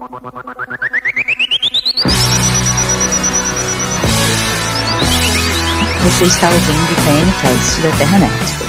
Você está ouvindo o TNCast da Terranet.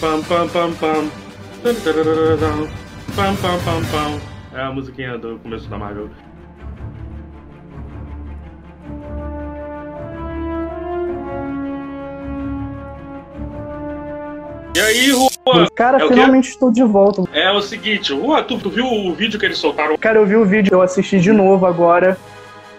Pam, pam, pam, pam, pam, pam, pam, pam. É a musiquinha do começo da Marvel. E aí, Rua? Cara, É finalmente estou de volta. É o seguinte, Rua, tu, tu viu o vídeo que eles soltaram? Cara, eu vi o vídeo, eu assisti de novo agora.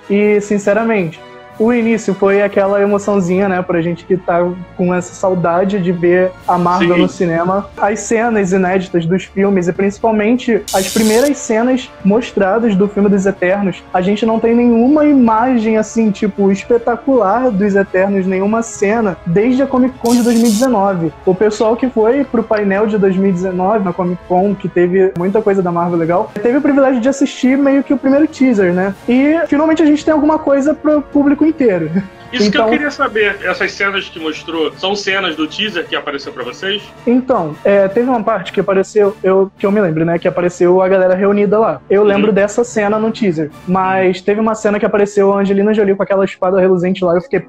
E, sinceramente, o início foi aquela emoçãozinha, né, pra gente que tá com essa saudade de ver a Marvel Sim. no cinema. As cenas inéditas dos filmes, e principalmente as primeiras cenas mostradas do filme dos Eternos. A gente não tem nenhuma imagem, assim, tipo, espetacular dos Eternos, nenhuma cena, desde a Comic Con de 2019. O pessoal que foi pro painel de 2019 na Comic Con, que teve muita coisa da Marvel legal, teve o privilégio de assistir meio que o primeiro teaser, né? E finalmente a gente tem alguma coisa pro público inteiro. Isso que Então- eu queria saber, essas cenas que mostrou, são cenas do teaser que apareceu pra vocês? Então, é, teve uma parte que apareceu, eu, que eu me lembro, né? Que apareceu a galera reunida lá. Eu Uhum. lembro dessa cena no teaser. Mas teve uma cena que apareceu a Angelina Jolie com aquela espada reluzente lá. Eu fiquei.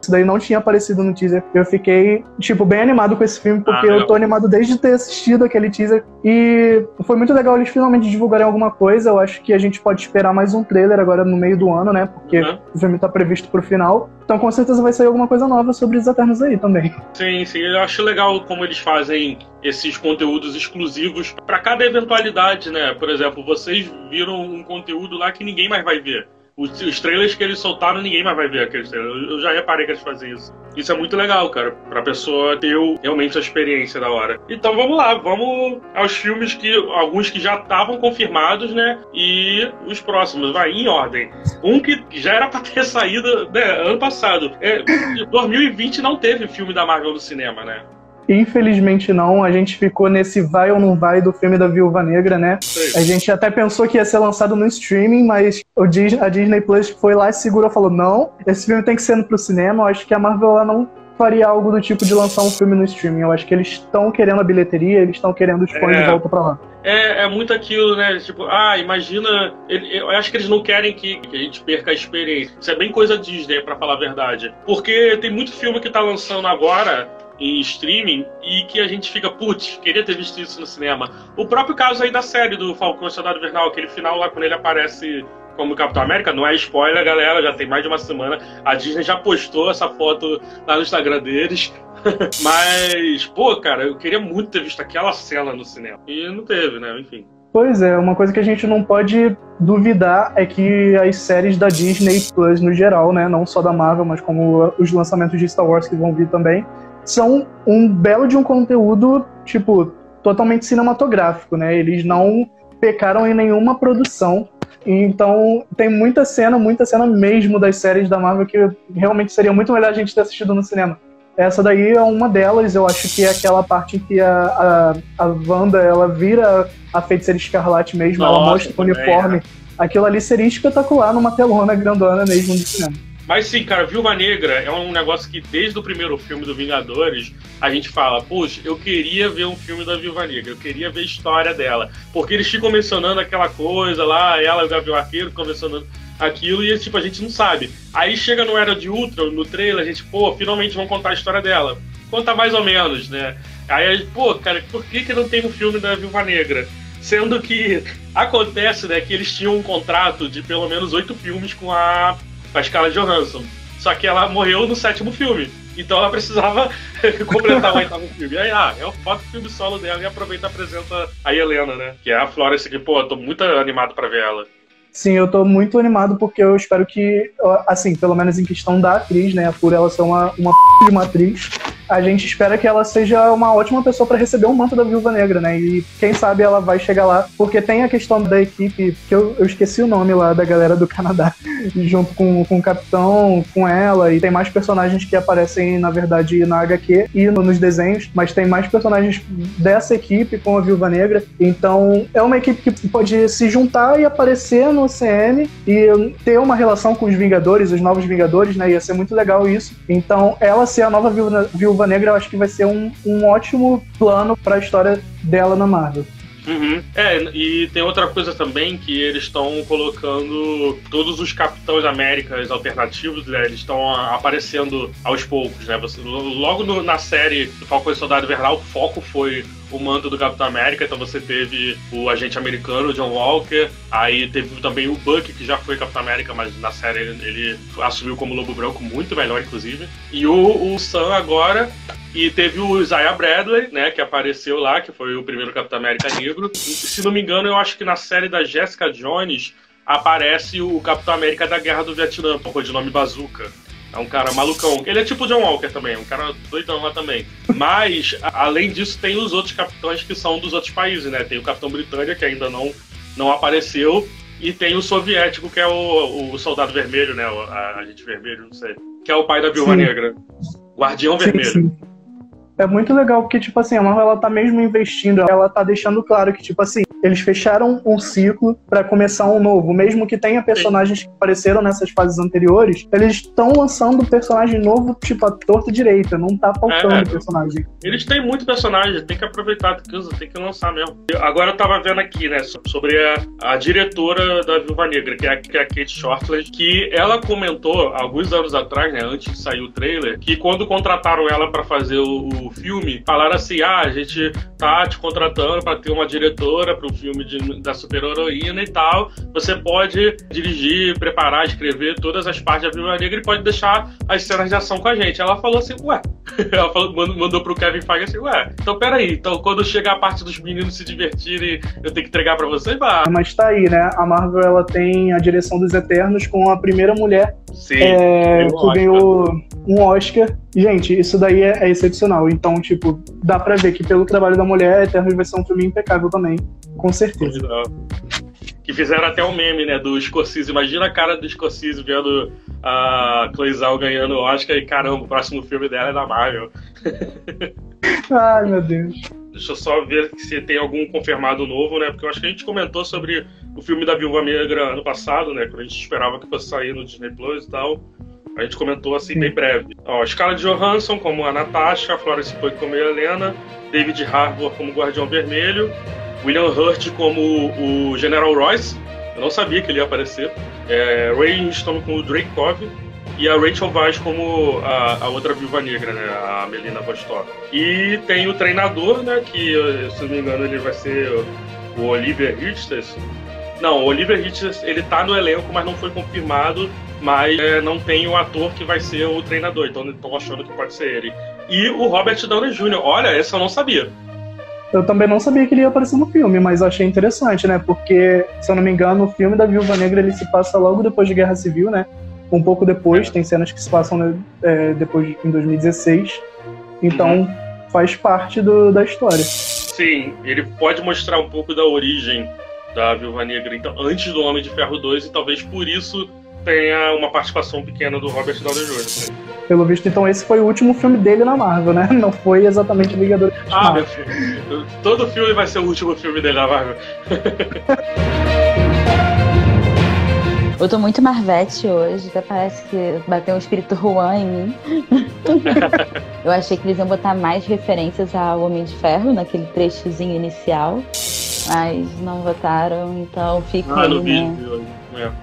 Isso daí não tinha aparecido no teaser. Eu fiquei, tipo, bem animado com esse filme, porque Ah, eu tô animado desde ter assistido aquele teaser. E foi muito legal eles finalmente divulgarem alguma coisa. Eu acho que a gente pode esperar mais um trailer agora no meio do ano, né? Porque Uhum. o filme tá previsto pro final. Então com certeza vai sair alguma coisa nova sobre os Eternos aí também. Sim, sim, eu acho legal como eles fazem esses conteúdos exclusivos pra cada eventualidade, né? Por exemplo, vocês viram um conteúdo lá que ninguém mais vai ver. Os, os trailers que eles soltaram, ninguém mais vai ver aqueles trailers. Eu- já reparei que eles fazem isso. Isso é muito legal, cara, pra pessoa ter realmente a experiência da hora. Então vamos lá, vamos aos filmes que. alguns que já estavam confirmados, né? E os próximos, vai, em ordem. Um que já era pra ter saído né, ano passado. É, 2020 não teve filme da Marvel no cinema, né? Infelizmente não, a gente ficou nesse vai ou não vai do filme da Viúva Negra, né? A gente até pensou que ia ser lançado no streaming, mas o Dis- a Disney Plus foi lá e segurou e falou: não, esse filme tem que ser pro cinema. Eu acho que a Marvel ela não faria algo do tipo de lançar um filme no streaming. Eu acho que eles estão querendo a bilheteria, eles estão querendo os fãs É. de volta pra lá. É, é muito aquilo, né? Tipo, ah, imagina. Eu acho que eles não querem que, que a gente perca a experiência. Isso é bem coisa Disney, pra falar a verdade. Porque tem muito filme que tá lançando agora em streaming e que a gente fica, putz, queria ter visto isso no cinema. O próprio caso aí da série do Falcão Soldado Invernal, aquele final lá quando ele aparece como Capitão América, não é spoiler, galera, já tem mais de uma semana. A Disney já postou essa foto lá no Instagram deles. Mas, pô, cara, eu queria muito ter visto aquela cena no cinema. E não teve, né? Enfim. Pois é, uma coisa que a gente não pode duvidar é que as séries da Disney Plus no geral, né, não só da Marvel, mas como os lançamentos de Star Wars que vão vir também, são um belo de um conteúdo, tipo, totalmente cinematográfico, né? Eles não pecaram em nenhuma produção. Então, tem muita cena, muita cena mesmo das séries da Marvel que realmente seria muito melhor a gente ter assistido no cinema. Essa daí é uma delas, eu acho que é aquela parte em que a, a, a Wanda, ela vira a feiticeira escarlate mesmo, ela Nossa, mostra o uniforme. Aquilo ali seria espetacular numa telona grandona mesmo do cinema. Mas sim, cara, Viúva Negra é um negócio que desde o primeiro filme do Vingadores a gente fala, puxa, eu queria ver um filme da Viúva Negra, eu queria ver a história dela. Porque eles ficam mencionando aquela coisa lá, ela e o Gavião Arqueiro ficam mencionando aquilo e tipo, a gente não sabe. Aí chega no Era de Ultron, no trailer, a gente, pô, finalmente vão contar a história dela. Conta mais ou menos, né? Aí, pô, cara, por que, que não tem um filme da Viúva Negra? Sendo que acontece, né, que eles tinham um contrato de pelo menos oito filmes com a, a Scarlett Johansson. Só que ela morreu no sétimo filme. Então ela precisava completar o oitavo filme. Aí, ah, boto o filme solo dela e aproveita e apresenta a Helena, né? Que é a Florence que, pô, eu tô muito animado pra ver ela. Sim, eu tô muito animado porque eu espero que, assim, pelo menos em questão da atriz, né, por ela ser uma, uma p... de uma atriz, a gente espera que ela seja uma ótima pessoa para receber o manto da Viúva Negra, né? E quem sabe ela vai chegar lá, porque tem a questão da equipe, que eu, eu esqueci o nome lá da galera do Canadá, junto com, com o Capitão, com ela, e tem mais personagens que aparecem, na verdade, na HQ e no, nos desenhos, mas tem mais personagens dessa equipe com a Viúva Negra. Então, é uma equipe que pode se juntar e aparecer no CM e ter uma relação com os Vingadores, os novos Vingadores, né? Ia ser muito legal isso. Então, ela ser a nova Viúva, Viúva Negra, eu acho que vai ser um, um ótimo plano para a história dela na Marvel. Uhum. É, e tem outra coisa também que eles estão colocando todos os Capitães Américas alternativos, né? Eles estão aparecendo aos poucos, né? Você, logo no, na série do Falcão e Soldado Invernal, o foco foi o manto do Capitão América, então você teve o agente americano, John Walker, aí teve também o Buck, que já foi Capitão América, mas na série ele, ele assumiu como Lobo Branco, muito melhor, inclusive. E o, o Sam agora e teve o Isaiah Bradley, né, que apareceu lá, que foi o primeiro Capitão América negro. E, se não me engano, eu acho que na série da Jessica Jones aparece o Capitão América da Guerra do Vietnã, por de nome Bazooka. É um cara malucão. Ele é tipo John Walker também, um cara doidão lá também. Mas, além disso, tem os outros capitães que são dos outros países, né? Tem o Capitão Britânia, que ainda não, não apareceu, e tem o soviético, que é o, o soldado vermelho, né? O a, agente vermelho, não sei. Que é o pai da Viúva Negra. Guardião sim, Vermelho. Sim é muito legal porque, tipo assim, a Marvel ela tá mesmo investindo, ela tá deixando claro que, tipo assim, eles fecharam um ciclo para começar um novo. Mesmo que tenha personagens que apareceram nessas fases anteriores, eles estão lançando personagem novo, tipo, a torta direita. Não tá faltando é, personagem. Eles têm muito personagem, tem que aproveitar, tem que, tem que lançar mesmo. Agora eu tava vendo aqui, né, sobre a, a diretora da Viúva Negra, que é, a, que é a Kate Shortland, que ela comentou alguns anos atrás, né, antes de sair o trailer, que quando contrataram ela para fazer o filme, falaram assim: ah, a gente tá te contratando para ter uma diretora para o filme de, da super-heroína e tal. Você pode dirigir, preparar, escrever todas as partes da Viúva Negra e pode deixar as cenas de ação com a gente. Ela falou assim: ué. Ela falou, mandou pro Kevin Feige assim: ué, então peraí, então quando chegar a parte dos meninos se divertirem, eu tenho que entregar para você? Bah. Mas tá aí, né? A Marvel ela tem a direção dos Eternos com a primeira mulher Sim, é, que ganhou um Oscar. Gente, isso daí é, é excepcional. Então, tipo, dá pra ver que pelo trabalho da mulher, Eternos vai ser um filme impecável também, com certeza. Que fizeram até um meme, né, do Scorsese. Imagina a cara do Scorsese vendo a Cloizal ganhando o Oscar e caramba, o próximo filme dela é da Marvel. Ai, meu Deus. Deixa eu só ver se tem algum confirmado novo, né? Porque eu acho que a gente comentou sobre o filme da Viúva Negra ano passado, né? Quando a gente esperava que fosse sair no Disney Plus e tal. A gente comentou assim Sim. bem breve. Ó, Scarlett Johansson como a Natasha, Florence Pugh como a Helena, David Harbour como Guardião Vermelho, William Hurt como o General Royce. Eu não sabia que ele ia aparecer. É, Ray Winston como o Drake Cove e a Rachel Vaz como a, a, outra viúva negra, né, a Melina Vostok. E tem o treinador, né, que se não me engano ele vai ser o Oliver Richards. Não, o Oliver Richards ele tá no elenco, mas não foi confirmado, mas é, não tem o ator que vai ser o treinador, então estão achando que pode ser ele. E o Robert Downey Jr., olha, essa eu não sabia. Eu também não sabia que ele ia aparecer no filme, mas achei interessante, né? Porque, se eu não me engano, o filme da Viúva Negra ele se passa logo depois de Guerra Civil, né? um pouco depois, tem cenas que se passam né, é, depois em 2016. Então uhum. faz parte do, da história. Sim, ele pode mostrar um pouco da origem da Viúva Negra, então, antes do Homem de Ferro 2, e talvez por isso tenha uma participação pequena do Robert Downey Jr. Pelo visto, então, esse foi o último filme dele na Marvel, né? Não foi exatamente Vingadores. Ah, meu filho. Todo filme vai ser o último filme dele na Marvel. Eu tô muito Marvete hoje, até parece que bateu um espírito Juan em mim. eu achei que eles iam botar mais referências ao Homem de Ferro naquele trechozinho inicial, mas não botaram, então fica ah, aí, né?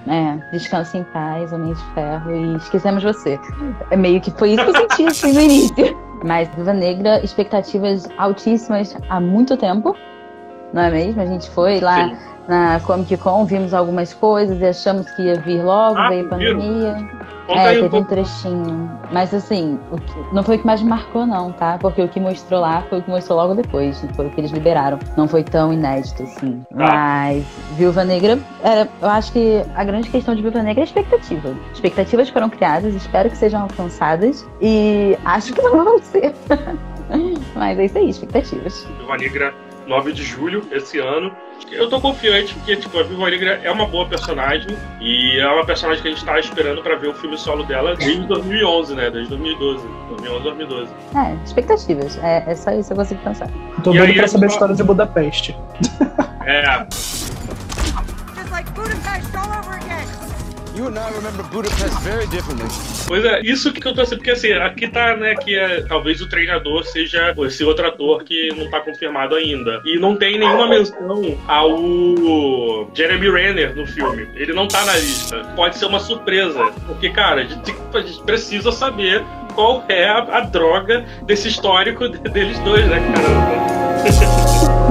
É. é, descanse em paz, Homem de Ferro, e esquecemos você. É meio que foi isso que eu senti assim no início. Mas Viva Negra, expectativas altíssimas há muito tempo não é mesmo? A gente foi lá Sim. na Comic Con, vimos algumas coisas e achamos que ia vir logo, ah, veio a pandemia. É, teve um, um trechinho. Mas assim, que, não foi o que mais marcou, não, tá? Porque o que mostrou lá foi o que mostrou logo depois. Foi o que eles liberaram. Não foi tão inédito, assim. Ah. Mas Viúva Negra, é, eu acho que a grande questão de Viúva Negra é a expectativa. Expectativas foram criadas, espero que sejam alcançadas. E acho que não vão ser. Mas é isso aí, expectativas. Viúva Negra 9 de julho esse ano. Eu tô confiante porque, tipo, a Viva Negra é uma boa personagem e é uma personagem que a gente tá esperando pra ver o filme solo dela desde 2011, né? Desde 2012. 2011, 2012. É, expectativas. É, é só isso que eu consigo pensar. Tô doido pra saber a história de Budapeste. É. You and I remember Budapest very differently. Pois é, isso que eu tô assim, porque assim, aqui tá, né, que é, talvez o treinador seja esse outro ator que não tá confirmado ainda. E não tem nenhuma menção ao Jeremy Renner no filme. Ele não tá na lista. Pode ser uma surpresa. Porque, cara, a gente, a gente precisa saber qual é a, a droga desse histórico deles dois, né, cara?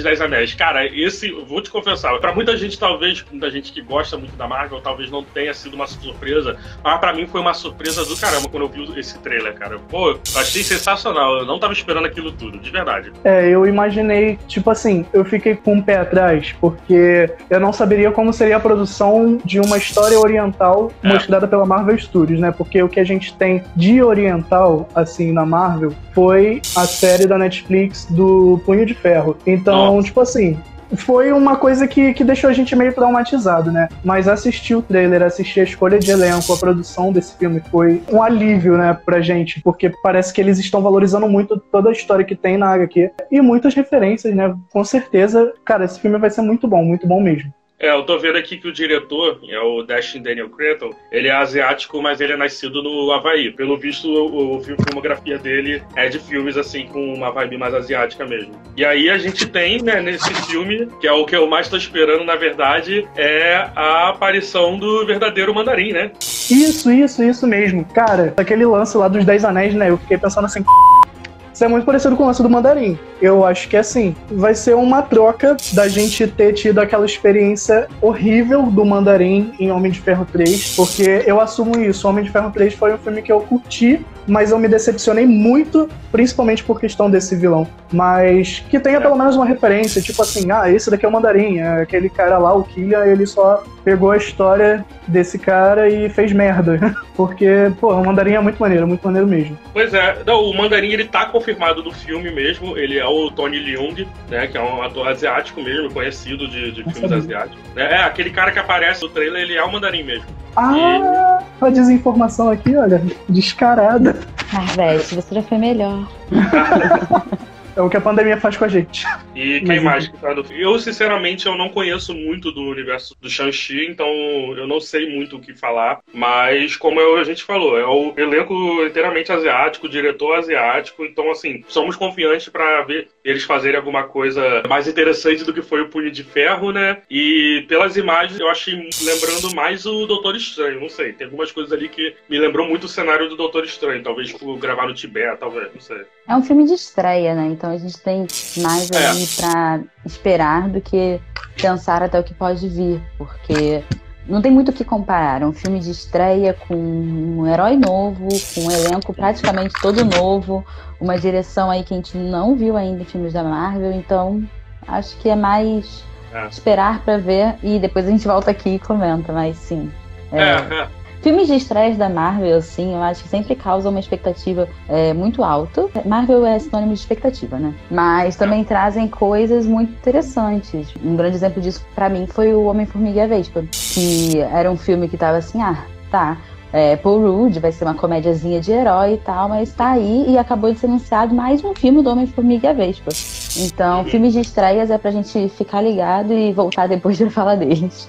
dos Dez Anéis. Cara, esse, vou te confessar, para muita gente, talvez, muita gente que gosta muito da Marvel, talvez não tenha sido uma surpresa, mas para mim foi uma surpresa do caramba quando eu vi esse trailer, cara. Pô, achei sensacional, eu não tava esperando aquilo tudo, de verdade. É, eu imaginei, tipo assim, eu fiquei com o um pé atrás, porque eu não saberia como seria a produção de uma história oriental é. mostrada pela Marvel Studios, né? Porque o que a gente tem de oriental, assim, na Marvel, foi a série da Netflix do Punho de Ferro. Então, Nossa. tipo assim, foi uma coisa que, que deixou a gente meio traumatizado, né? Mas assistir o trailer, assistir a escolha de elenco, a produção desse filme foi um alívio, né, pra gente, porque parece que eles estão valorizando muito toda a história que tem na HQ e muitas referências, né? Com certeza, cara, esse filme vai ser muito bom, muito bom mesmo. É, eu tô vendo aqui que o diretor, é o Dashin Daniel Cretton, ele é asiático, mas ele é nascido no Havaí. Pelo visto, o, o filmografia dele é de filmes, assim, com uma vibe mais asiática mesmo. E aí a gente tem, né, nesse filme, que é o que eu mais tô esperando, na verdade, é a aparição do verdadeiro mandarim, né? Isso, isso, isso mesmo. Cara, aquele lance lá dos Dez Anéis, né, eu fiquei pensando assim, isso é muito parecido com o lance do mandarim. Eu acho que assim, vai ser uma troca da gente ter tido aquela experiência horrível do mandarim em Homem de Ferro 3, porque eu assumo isso. Homem de Ferro 3 foi um filme que eu curti, mas eu me decepcionei muito, principalmente por questão desse vilão. Mas que tenha pelo menos uma referência, tipo assim, ah, esse daqui é o mandarim, é aquele cara lá, o Killian, ele só pegou a história desse cara e fez merda. Porque, pô, o Mandarim é muito maneiro, muito maneiro mesmo. Pois é, não, o Mandarim ele tá confirmado no filme mesmo, ele é o Tony Leung, né, que é um ator asiático mesmo, conhecido de, de filmes asiáticos. É, é, aquele cara que aparece no trailer, ele é o Mandarim mesmo. Ah, e... a desinformação aqui, olha, descarada. Ah, velho, você já foi melhor. É o que a pandemia faz com a gente. E quem mais que tá Eu, sinceramente, eu não conheço muito do universo do Shang-Chi, então eu não sei muito o que falar. Mas, como a gente falou, é o elenco inteiramente asiático, diretor asiático, então, assim, somos confiantes para ver eles fazerem alguma coisa mais interessante do que foi o Punho de Ferro, né? E pelas imagens, eu achei lembrando mais o Doutor Estranho, não sei. Tem algumas coisas ali que me lembrou muito o cenário do Doutor Estranho, talvez por gravar no Tibete, talvez, não sei. É um filme de estreia, né? Então a gente tem mais é. ali para esperar do que pensar até o que pode vir, porque não tem muito o que comparar. É um filme de estreia com um herói novo, com um elenco praticamente todo novo, uma direção aí que a gente não viu ainda em filmes da Marvel, então acho que é mais é. esperar para ver e depois a gente volta aqui e comenta, mas sim. É, é, é. Filmes de estresse da Marvel, assim, eu acho que sempre causam uma expectativa é, muito alta. Marvel é sinônimo de expectativa, né? Mas também trazem coisas muito interessantes. Um grande exemplo disso, para mim, foi o Homem-Formiga e a Vespa, que era um filme que tava assim, ah, tá, é, Paul Rudd, vai ser uma comédiazinha de herói e tal, mas tá aí e acabou de ser anunciado mais um filme do Homem-Formiga e a Vespa. Então, filmes de estreias é pra gente ficar ligado e voltar depois de falar deles.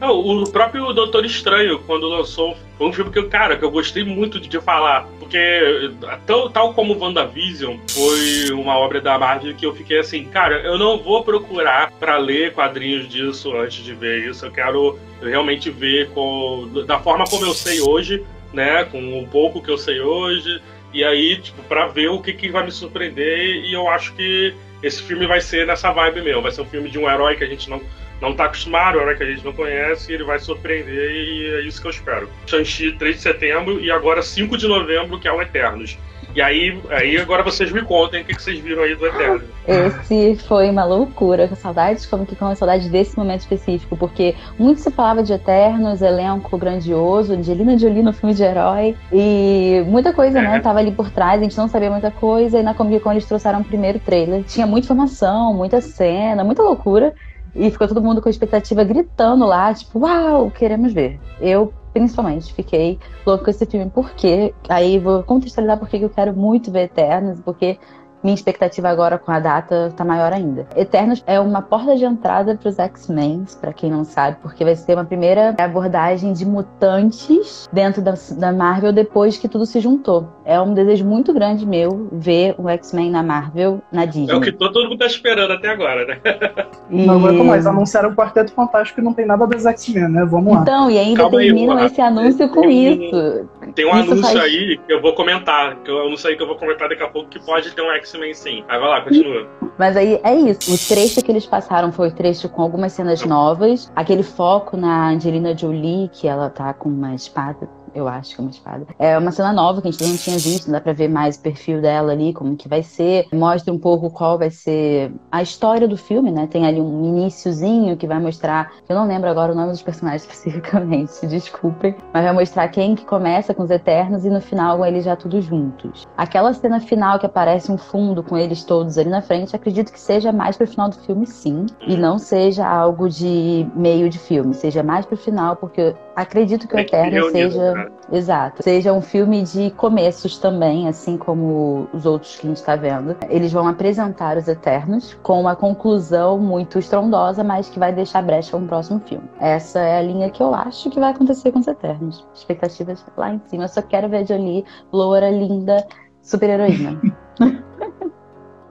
Não, o próprio Doutor Estranho, quando lançou, foi um filme que eu, cara, que eu gostei muito de, falar. Porque, tal, tal como WandaVision, foi uma obra da Marvel que eu fiquei assim, cara, eu não vou procurar para ler quadrinhos disso antes de ver isso. Eu quero realmente ver com, da forma como eu sei hoje, né? Com um pouco que eu sei hoje. E aí, tipo, pra ver o que, que vai me surpreender. E eu acho que esse filme vai ser nessa vibe mesmo. Vai ser um filme de um herói que a gente não não tá acostumado, é hora que a gente não conhece, ele vai surpreender e é isso que eu espero. Shang-Chi 3 de setembro e agora 5 de novembro, que é o Eternos. E aí, aí agora vocês me contem o que, vocês viram aí do Eterno. Esse foi uma loucura, com saudades, como que com saudade desse momento específico, porque muito se falava de Eternos, elenco grandioso, Angelina Jolie no filme de herói, e muita coisa, é. né, tava ali por trás, a gente não sabia muita coisa, e na Comic Con eles trouxeram o primeiro trailer. Tinha muita informação, muita cena, muita loucura, e ficou todo mundo com a expectativa gritando lá, tipo, uau, queremos ver. Eu, principalmente, fiquei louco com esse filme, porque aí vou contextualizar porque eu quero muito ver Eternos, porque minha expectativa agora com a data tá maior ainda. Eternos é uma porta de entrada para os X-Men, para quem não sabe, porque vai ser uma primeira abordagem de mutantes dentro da, da Marvel depois que tudo se juntou. É um desejo muito grande meu ver o X-Men na Marvel, na Disney. É o que todo mundo tá esperando até agora, né? E... Não aguento mais. Anunciaram o Quarteto Fantástico e não tem nada dos X-Men, né? Vamos lá. Então, e ainda Calma terminam aí, esse anúncio com tem isso. tem um isso anúncio faz... aí que eu vou comentar, que eu anúncio aí que eu vou comentar daqui a pouco que pode ter um X X-Men sim. Lá, continua. Mas aí é isso. O trecho que eles passaram foi o trecho com algumas cenas novas. Aquele foco na Angelina Jolie, que ela tá com uma espada eu acho que é uma espada. É uma cena nova que a gente não tinha visto, dá pra ver mais o perfil dela ali, como que vai ser. Mostra um pouco qual vai ser a história do filme, né? Tem ali um iníciozinho que vai mostrar, eu não lembro agora o nome dos personagens especificamente, desculpem, mas vai mostrar quem que começa com os Eternos e no final eles já todos juntos. Aquela cena final que aparece um fundo com eles todos ali na frente, acredito que seja mais pro final do filme, sim, e não seja algo de meio de filme, seja mais pro final, porque acredito que o Eterno seja Exato. Seja um filme de começos também, assim como os outros que a gente está vendo. Eles vão apresentar os Eternos com uma conclusão muito estrondosa, mas que vai deixar brecha para um próximo filme. Essa é a linha que eu acho que vai acontecer com os Eternos. Expectativas lá em cima. Eu só quero ver a Jolie, loura, linda, super heroína.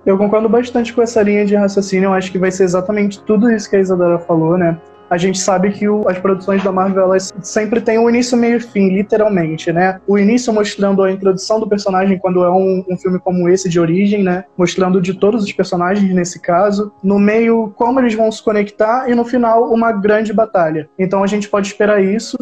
Eu concordo bastante com essa linha de raciocínio. Eu acho que vai ser exatamente tudo isso que a Isadora falou, né? A gente sabe que o, as produções da Marvel elas sempre têm um início, meio e fim, literalmente, né? O início mostrando a introdução do personagem quando é um, um filme como esse de origem, né? Mostrando de todos os personagens nesse caso. No meio, como eles vão se conectar e no final, uma grande batalha. Então a gente pode esperar isso.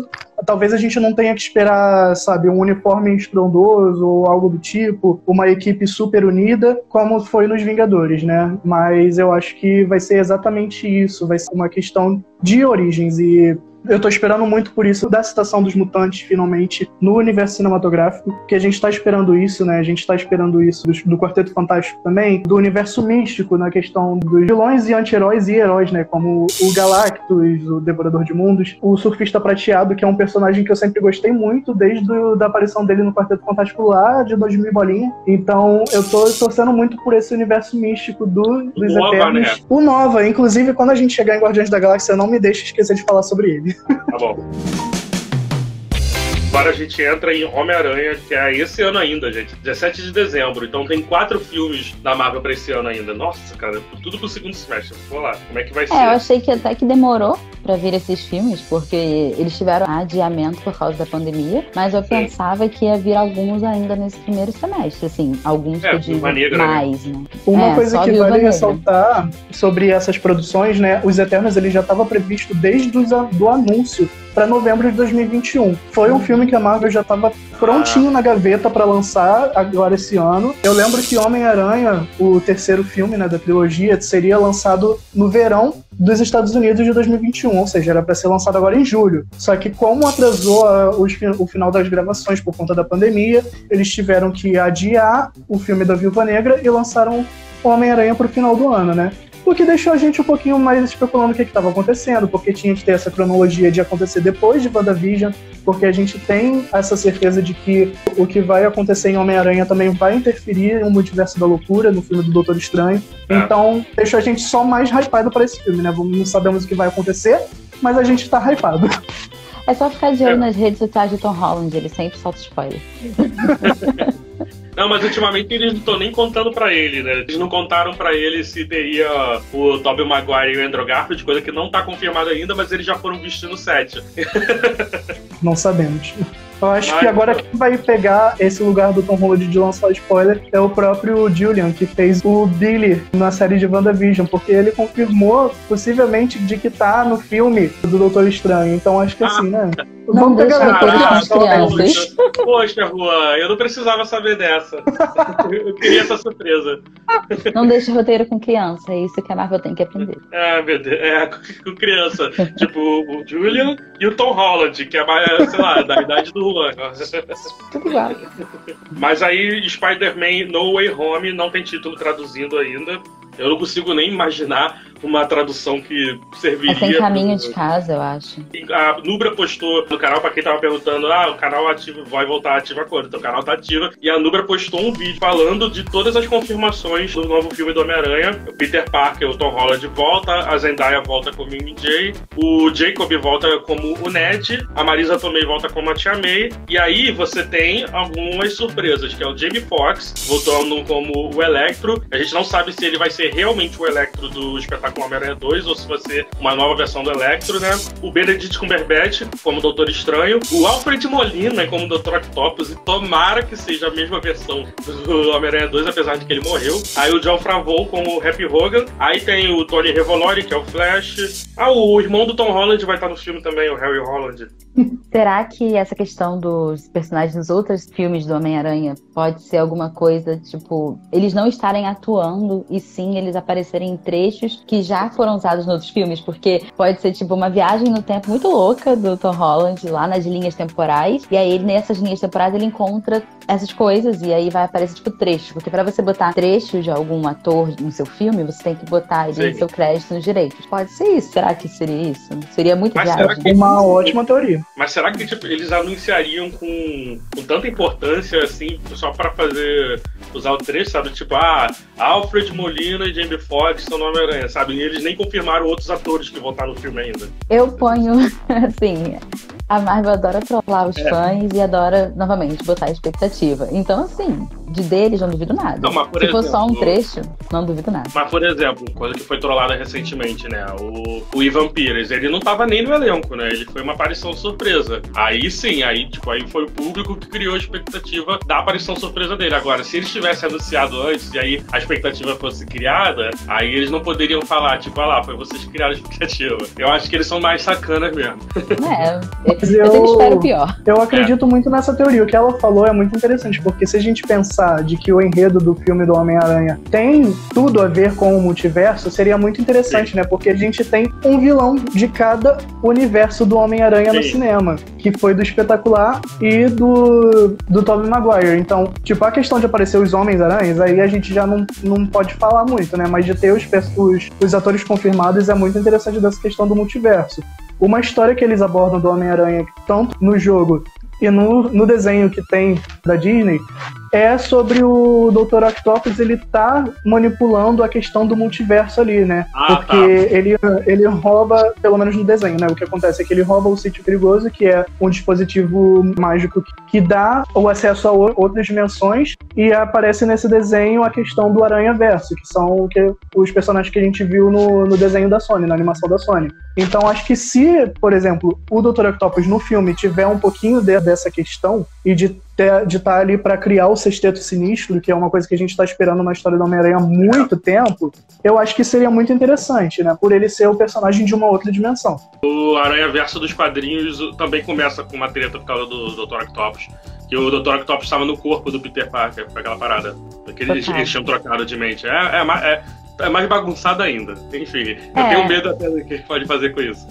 Talvez a gente não tenha que esperar, sabe, um uniforme estrondoso ou algo do tipo, uma equipe super unida, como foi nos Vingadores, né? Mas eu acho que vai ser exatamente isso. Vai ser uma questão de origens e eu tô esperando muito por isso da citação dos mutantes finalmente no universo cinematográfico, que a gente tá esperando isso, né? A gente tá esperando isso do, do Quarteto Fantástico também, do universo místico na questão dos vilões e anti-heróis e heróis, né? Como o Galactus, o Devorador de Mundos, o Surfista Prateado, que é um personagem que eu sempre gostei muito desde do, da aparição dele no Quarteto Fantástico lá de 2000 bolinha. Então eu tô torcendo muito por esse universo místico do, dos Nova, Eternos. Né? O Nova, inclusive quando a gente chegar em Guardiões da Galáxia, não me deixe esquecer de falar sobre ele. Tá bom. Agora a gente entra em Homem-Aranha, que é esse ano ainda, gente. 17 de dezembro. Então tem quatro filmes da Marvel pra esse ano ainda. Nossa, cara, tudo pro segundo semestre. Vou lá, como é que vai é, ser? eu achei que até que demorou pra vir esses filmes, porque eles tiveram adiamento por causa da pandemia. Mas eu Sim. pensava que ia vir alguns ainda nesse primeiro semestre, assim. Alguns é, que eu digo negra, né? mais, né? né? Uma é, coisa que vale ressaltar sobre essas produções, né? Os Eternos, ele já estava previsto desde o do anúncio para novembro de 2021. Foi um filme que a Marvel já estava prontinho na gaveta para lançar agora esse ano. Eu lembro que Homem-Aranha, o terceiro filme né, da trilogia, seria lançado no verão dos Estados Unidos de 2021, ou seja, era para ser lançado agora em julho. Só que como atrasou a, o, o, final das gravações por conta da pandemia, eles tiveram que adiar o filme da Viúva Negra e lançaram Homem-Aranha para o final do ano, né? O que deixou a gente um pouquinho mais especulando o que estava acontecendo, porque tinha que ter essa cronologia de acontecer depois de WandaVision, porque a gente tem essa certeza de que o que vai acontecer em Homem-Aranha também vai interferir no multiverso da loucura, no filme do Doutor Estranho. É. Então, deixou a gente só mais hypado para esse filme, né? Não sabemos o que vai acontecer, mas a gente tá hypado. É só ficar de olho é. nas redes sociais de Tom Holland, ele sempre solta spoiler. Não, mas ultimamente eles não estão nem contando pra ele, né? Eles não contaram pra ele se teria o Tobey Maguire e o Andrew Garfield, coisa que não tá confirmada ainda, mas eles já foram vistos no set. não sabemos. Eu acho Mas, que agora quem vai pegar esse lugar do Tom Holland de lançar spoiler é o próprio Julian, que fez o Billy na série de WandaVision, porque ele confirmou, possivelmente, de que tá no filme do Doutor Estranho. Então acho que ah, assim, né? Não Vamos pegar ah, crianças. Poxa, Juan, eu não precisava saber dessa. Eu queria essa surpresa. Não deixe roteiro com criança, é isso que a Marvel tem que aprender. É, meu Deus, é, com criança. tipo, o Julian e o Tom Holland, que é mais, sei lá, da idade do Juan. Tudo igual. Mas aí, Spider-Man No Way Home não tem título traduzindo ainda. Eu não consigo nem imaginar uma tradução que serviria. É sem caminho pro... de casa, eu acho. A Nubra postou no canal, pra quem tava perguntando, ah, o canal ativo vai voltar ativa quando? Então o canal tá ativa. E a Nubra postou um vídeo falando de todas as confirmações do novo filme do Homem-Aranha. O Peter Parker, o Tom Holland volta, a Zendaya volta como MJ, o Jacob volta como o Ned, a Marisa Tomei volta como a Tia May. E aí você tem algumas surpresas, que é o Jamie Foxx voltando como o Electro. A gente não sabe se ele vai ser realmente o Electro do espetáculo Homem-Aranha 2, ou se vai ser uma nova versão do Electro, né? O Benedict Cumberbatch como Doutor Estranho, o Alfred Molina como Doutor Octopus, e tomara que seja a mesma versão do Homem-Aranha 2, apesar de que ele morreu. Aí o John Favreau como Happy Hogan, aí tem o Tony Revolori, que é o Flash. Ah, o irmão do Tom Holland vai estar no filme também, o Harry Holland. Será que essa questão dos personagens nos outros filmes do Homem-Aranha pode ser alguma coisa, tipo, eles não estarem atuando e sim eles aparecerem em trechos que já foram usados nos outros filmes? Porque pode ser, tipo, uma viagem no tempo muito louca do Tom Holland lá nas linhas temporais, e aí nessas linhas temporais ele encontra essas coisas e aí vai aparecer, tipo, trechos. Porque para você botar trechos de algum ator no seu filme, você tem que botar ele no seu crédito nos direitos. Pode ser isso? Será que seria isso? Seria muito Mas viagem. Que... Uma ótima teoria. Mas será que tipo, eles anunciariam com, com tanta importância assim, só para fazer usar o trecho, sabe? Tipo, ah, Alfred Molina e Jamie Foxx são no Homem-Aranha, sabe? E eles nem confirmaram outros atores que vão estar no filme ainda. Eu ponho, assim, a Marvel adora trollar os é. fãs e adora, novamente, botar expectativa. Então, assim, de deles não duvido nada. Não, Se exemplo, for só um trecho, não duvido nada. Mas, por exemplo, coisa que foi trollada recentemente, né? O, o Ivan Pires, ele não tava nem no elenco, né? Ele foi uma aparição surpresa. Aí sim, aí, tipo, aí foi o público que criou a expectativa da aparição surpresa dele. Agora, se eles tivessem anunciado antes e aí a expectativa fosse criada, aí eles não poderiam falar, tipo, ah lá, foi vocês que criaram a expectativa. Eu acho que eles são mais sacanas mesmo. É, eu, eu sempre espero o pior. Eu acredito é. muito nessa teoria. O que ela falou é muito interessante, porque se a gente pensar de que o enredo do filme do Homem-Aranha tem tudo a ver com o multiverso, seria muito interessante, Sim. né? Porque a gente tem um vilão de cada universo do Homem-Aranha no cinema, que foi do espetacular e do, do Tobey Maguire. Então, tipo, a questão de aparecer os Homens-Aranhas, aí a gente já não, não pode falar muito, né? Mas de ter os, os, os atores confirmados é muito interessante dessa questão do multiverso. Uma história que eles abordam do Homem-Aranha, tanto no jogo e no, no desenho que tem da Disney, é sobre o Dr. Octopus, ele tá manipulando a questão do multiverso ali, né? Ah, Porque tá. ele, ele rouba, pelo menos no desenho, né? O que acontece é que ele rouba o Sítio Perigoso, que é um dispositivo mágico que dá o acesso a outras dimensões, e aparece nesse desenho a questão do Aranha Verso, que são que, os personagens que a gente viu no, no desenho da Sony, na animação da Sony. Então acho que se, por exemplo, o Dr. Octopus no filme tiver um pouquinho de, dessa questão e de de estar tá ali para criar o sexteto sinistro, que é uma coisa que a gente está esperando na história do Homem-Aranha há muito tempo, eu acho que seria muito interessante, né? Por ele ser o personagem de uma outra dimensão. O Aranha Verso dos quadrinhos também começa com uma treta por causa do Dr. Octopus. Que o Dr. Octopus estava no corpo do Peter Parker, com aquela parada. Que eles, eles tinham trocado de mente. É, é, é, é mais bagunçado ainda. Enfim, eu é. tenho medo até do que pode fazer com isso.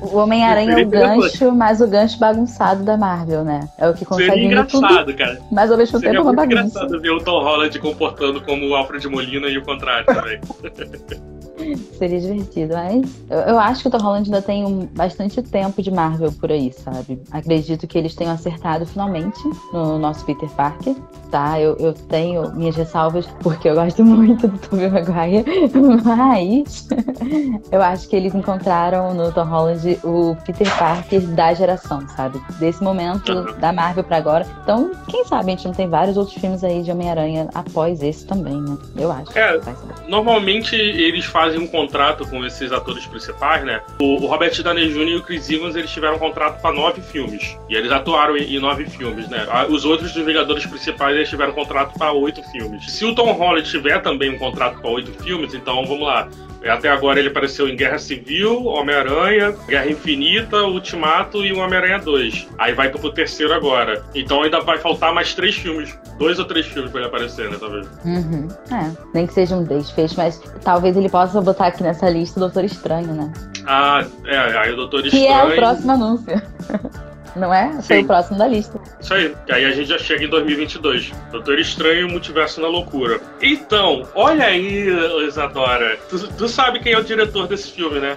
O Homem-Aranha é o gancho, mas o gancho bagunçado da Marvel, né? É o que consegue Seria engraçado, tudo, cara. Mas ao mesmo Seria tempo é uma bagunça. engraçado ver o Tom Holland comportando como o Alfred Molina e o contrário também. Seria divertido, mas eu, eu acho que o Tom Holland ainda tem um, bastante tempo de Marvel por aí, sabe? Acredito que eles tenham acertado finalmente no nosso Peter Parker, tá? Eu, eu tenho minhas ressalvas porque eu gosto muito do Tobey Maguire, mas eu acho que eles encontraram no Tom Holland o Peter Parker da geração, sabe? Desse momento da Marvel pra agora. Então, quem sabe a gente não tem vários outros filmes aí de Homem-Aranha após esse também, né? Eu acho. É. Normalmente eles fazem um contrato com esses atores principais, né? O, o Robert Downey Jr. e o Chris Evans eles tiveram um contrato para nove filmes. E eles atuaram em, em nove filmes, né? Os outros dos Vingadores principais eles tiveram um contrato para oito filmes. Se o Tom Holland tiver também um contrato para oito filmes, então vamos lá. Até agora ele apareceu em Guerra Civil, Homem-Aranha, Guerra Infinita, Ultimato e o Homem-Aranha 2. Aí vai pro terceiro agora. Então ainda vai faltar mais três filmes. Dois ou três filmes pra ele aparecer, né, talvez. Uhum. É, nem que seja um desfecho, mas talvez ele possa botar aqui nessa lista o Doutor Estranho, né? Ah, é, aí o Doutor Que Estranho. é o próximo anúncio. Não é? Foi Sim. o próximo da lista. Isso aí. E aí a gente já chega em 2022. Doutor Estranho, Multiverso na Loucura. Então, olha aí, Isadora. Tu, tu sabe quem é o diretor desse filme, né?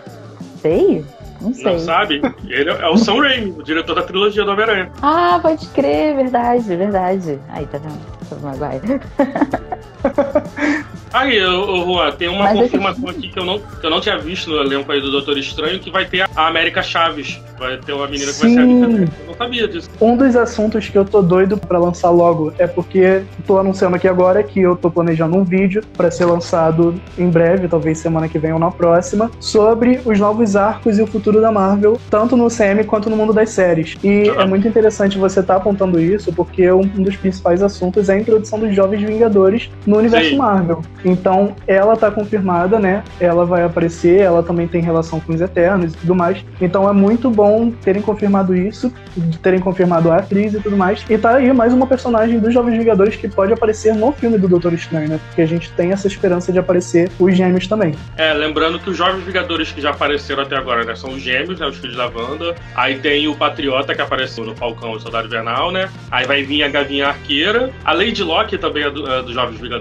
Sei? Não sei. Não sabe? Ele é, o Sam Raimi, o diretor da trilogia do Homem-Aranha. Ah, pode crer, verdade, verdade. Aí, tá vendo? Maguire. Aí, ô, Juan, tem uma Mas confirmação aqui que eu, não, que eu não tinha visto no elenco aí do Doutor Estranho, que vai ter a América Chaves. Vai ter uma menina que vai ser a. América. Eu não sabia disso. Um dos assuntos que eu tô doido pra lançar logo é porque tô anunciando aqui agora que eu tô planejando um vídeo pra ser lançado em breve, talvez semana que vem ou na próxima, sobre os novos arcos e o futuro da Marvel, tanto no CM quanto no mundo das séries. E Ah. é muito interessante você estar apontando isso, porque um dos principais assuntos é a introdução dos jovens Vingadores no universo Sim. Marvel. Então, ela tá confirmada, né? Ela vai aparecer, ela também tem relação com os Eternos e tudo mais. Então é muito bom terem confirmado isso, terem confirmado a atriz e tudo mais. E tá aí mais uma personagem dos Jovens Vingadores que pode aparecer no filme do Doutor Estranho, né? Porque a gente tem essa esperança de aparecer os gêmeos também. É, lembrando que os Jovens Vingadores que já apareceram até agora, né? São os gêmeos, né? Os filhos da Wanda. Aí tem o Patriota que apareceu no Falcão e Soldado Invernal, né? Aí vai vir a Gavinha Arqueira. A Lady Locke também é, do, é dos Jovens Vingadores.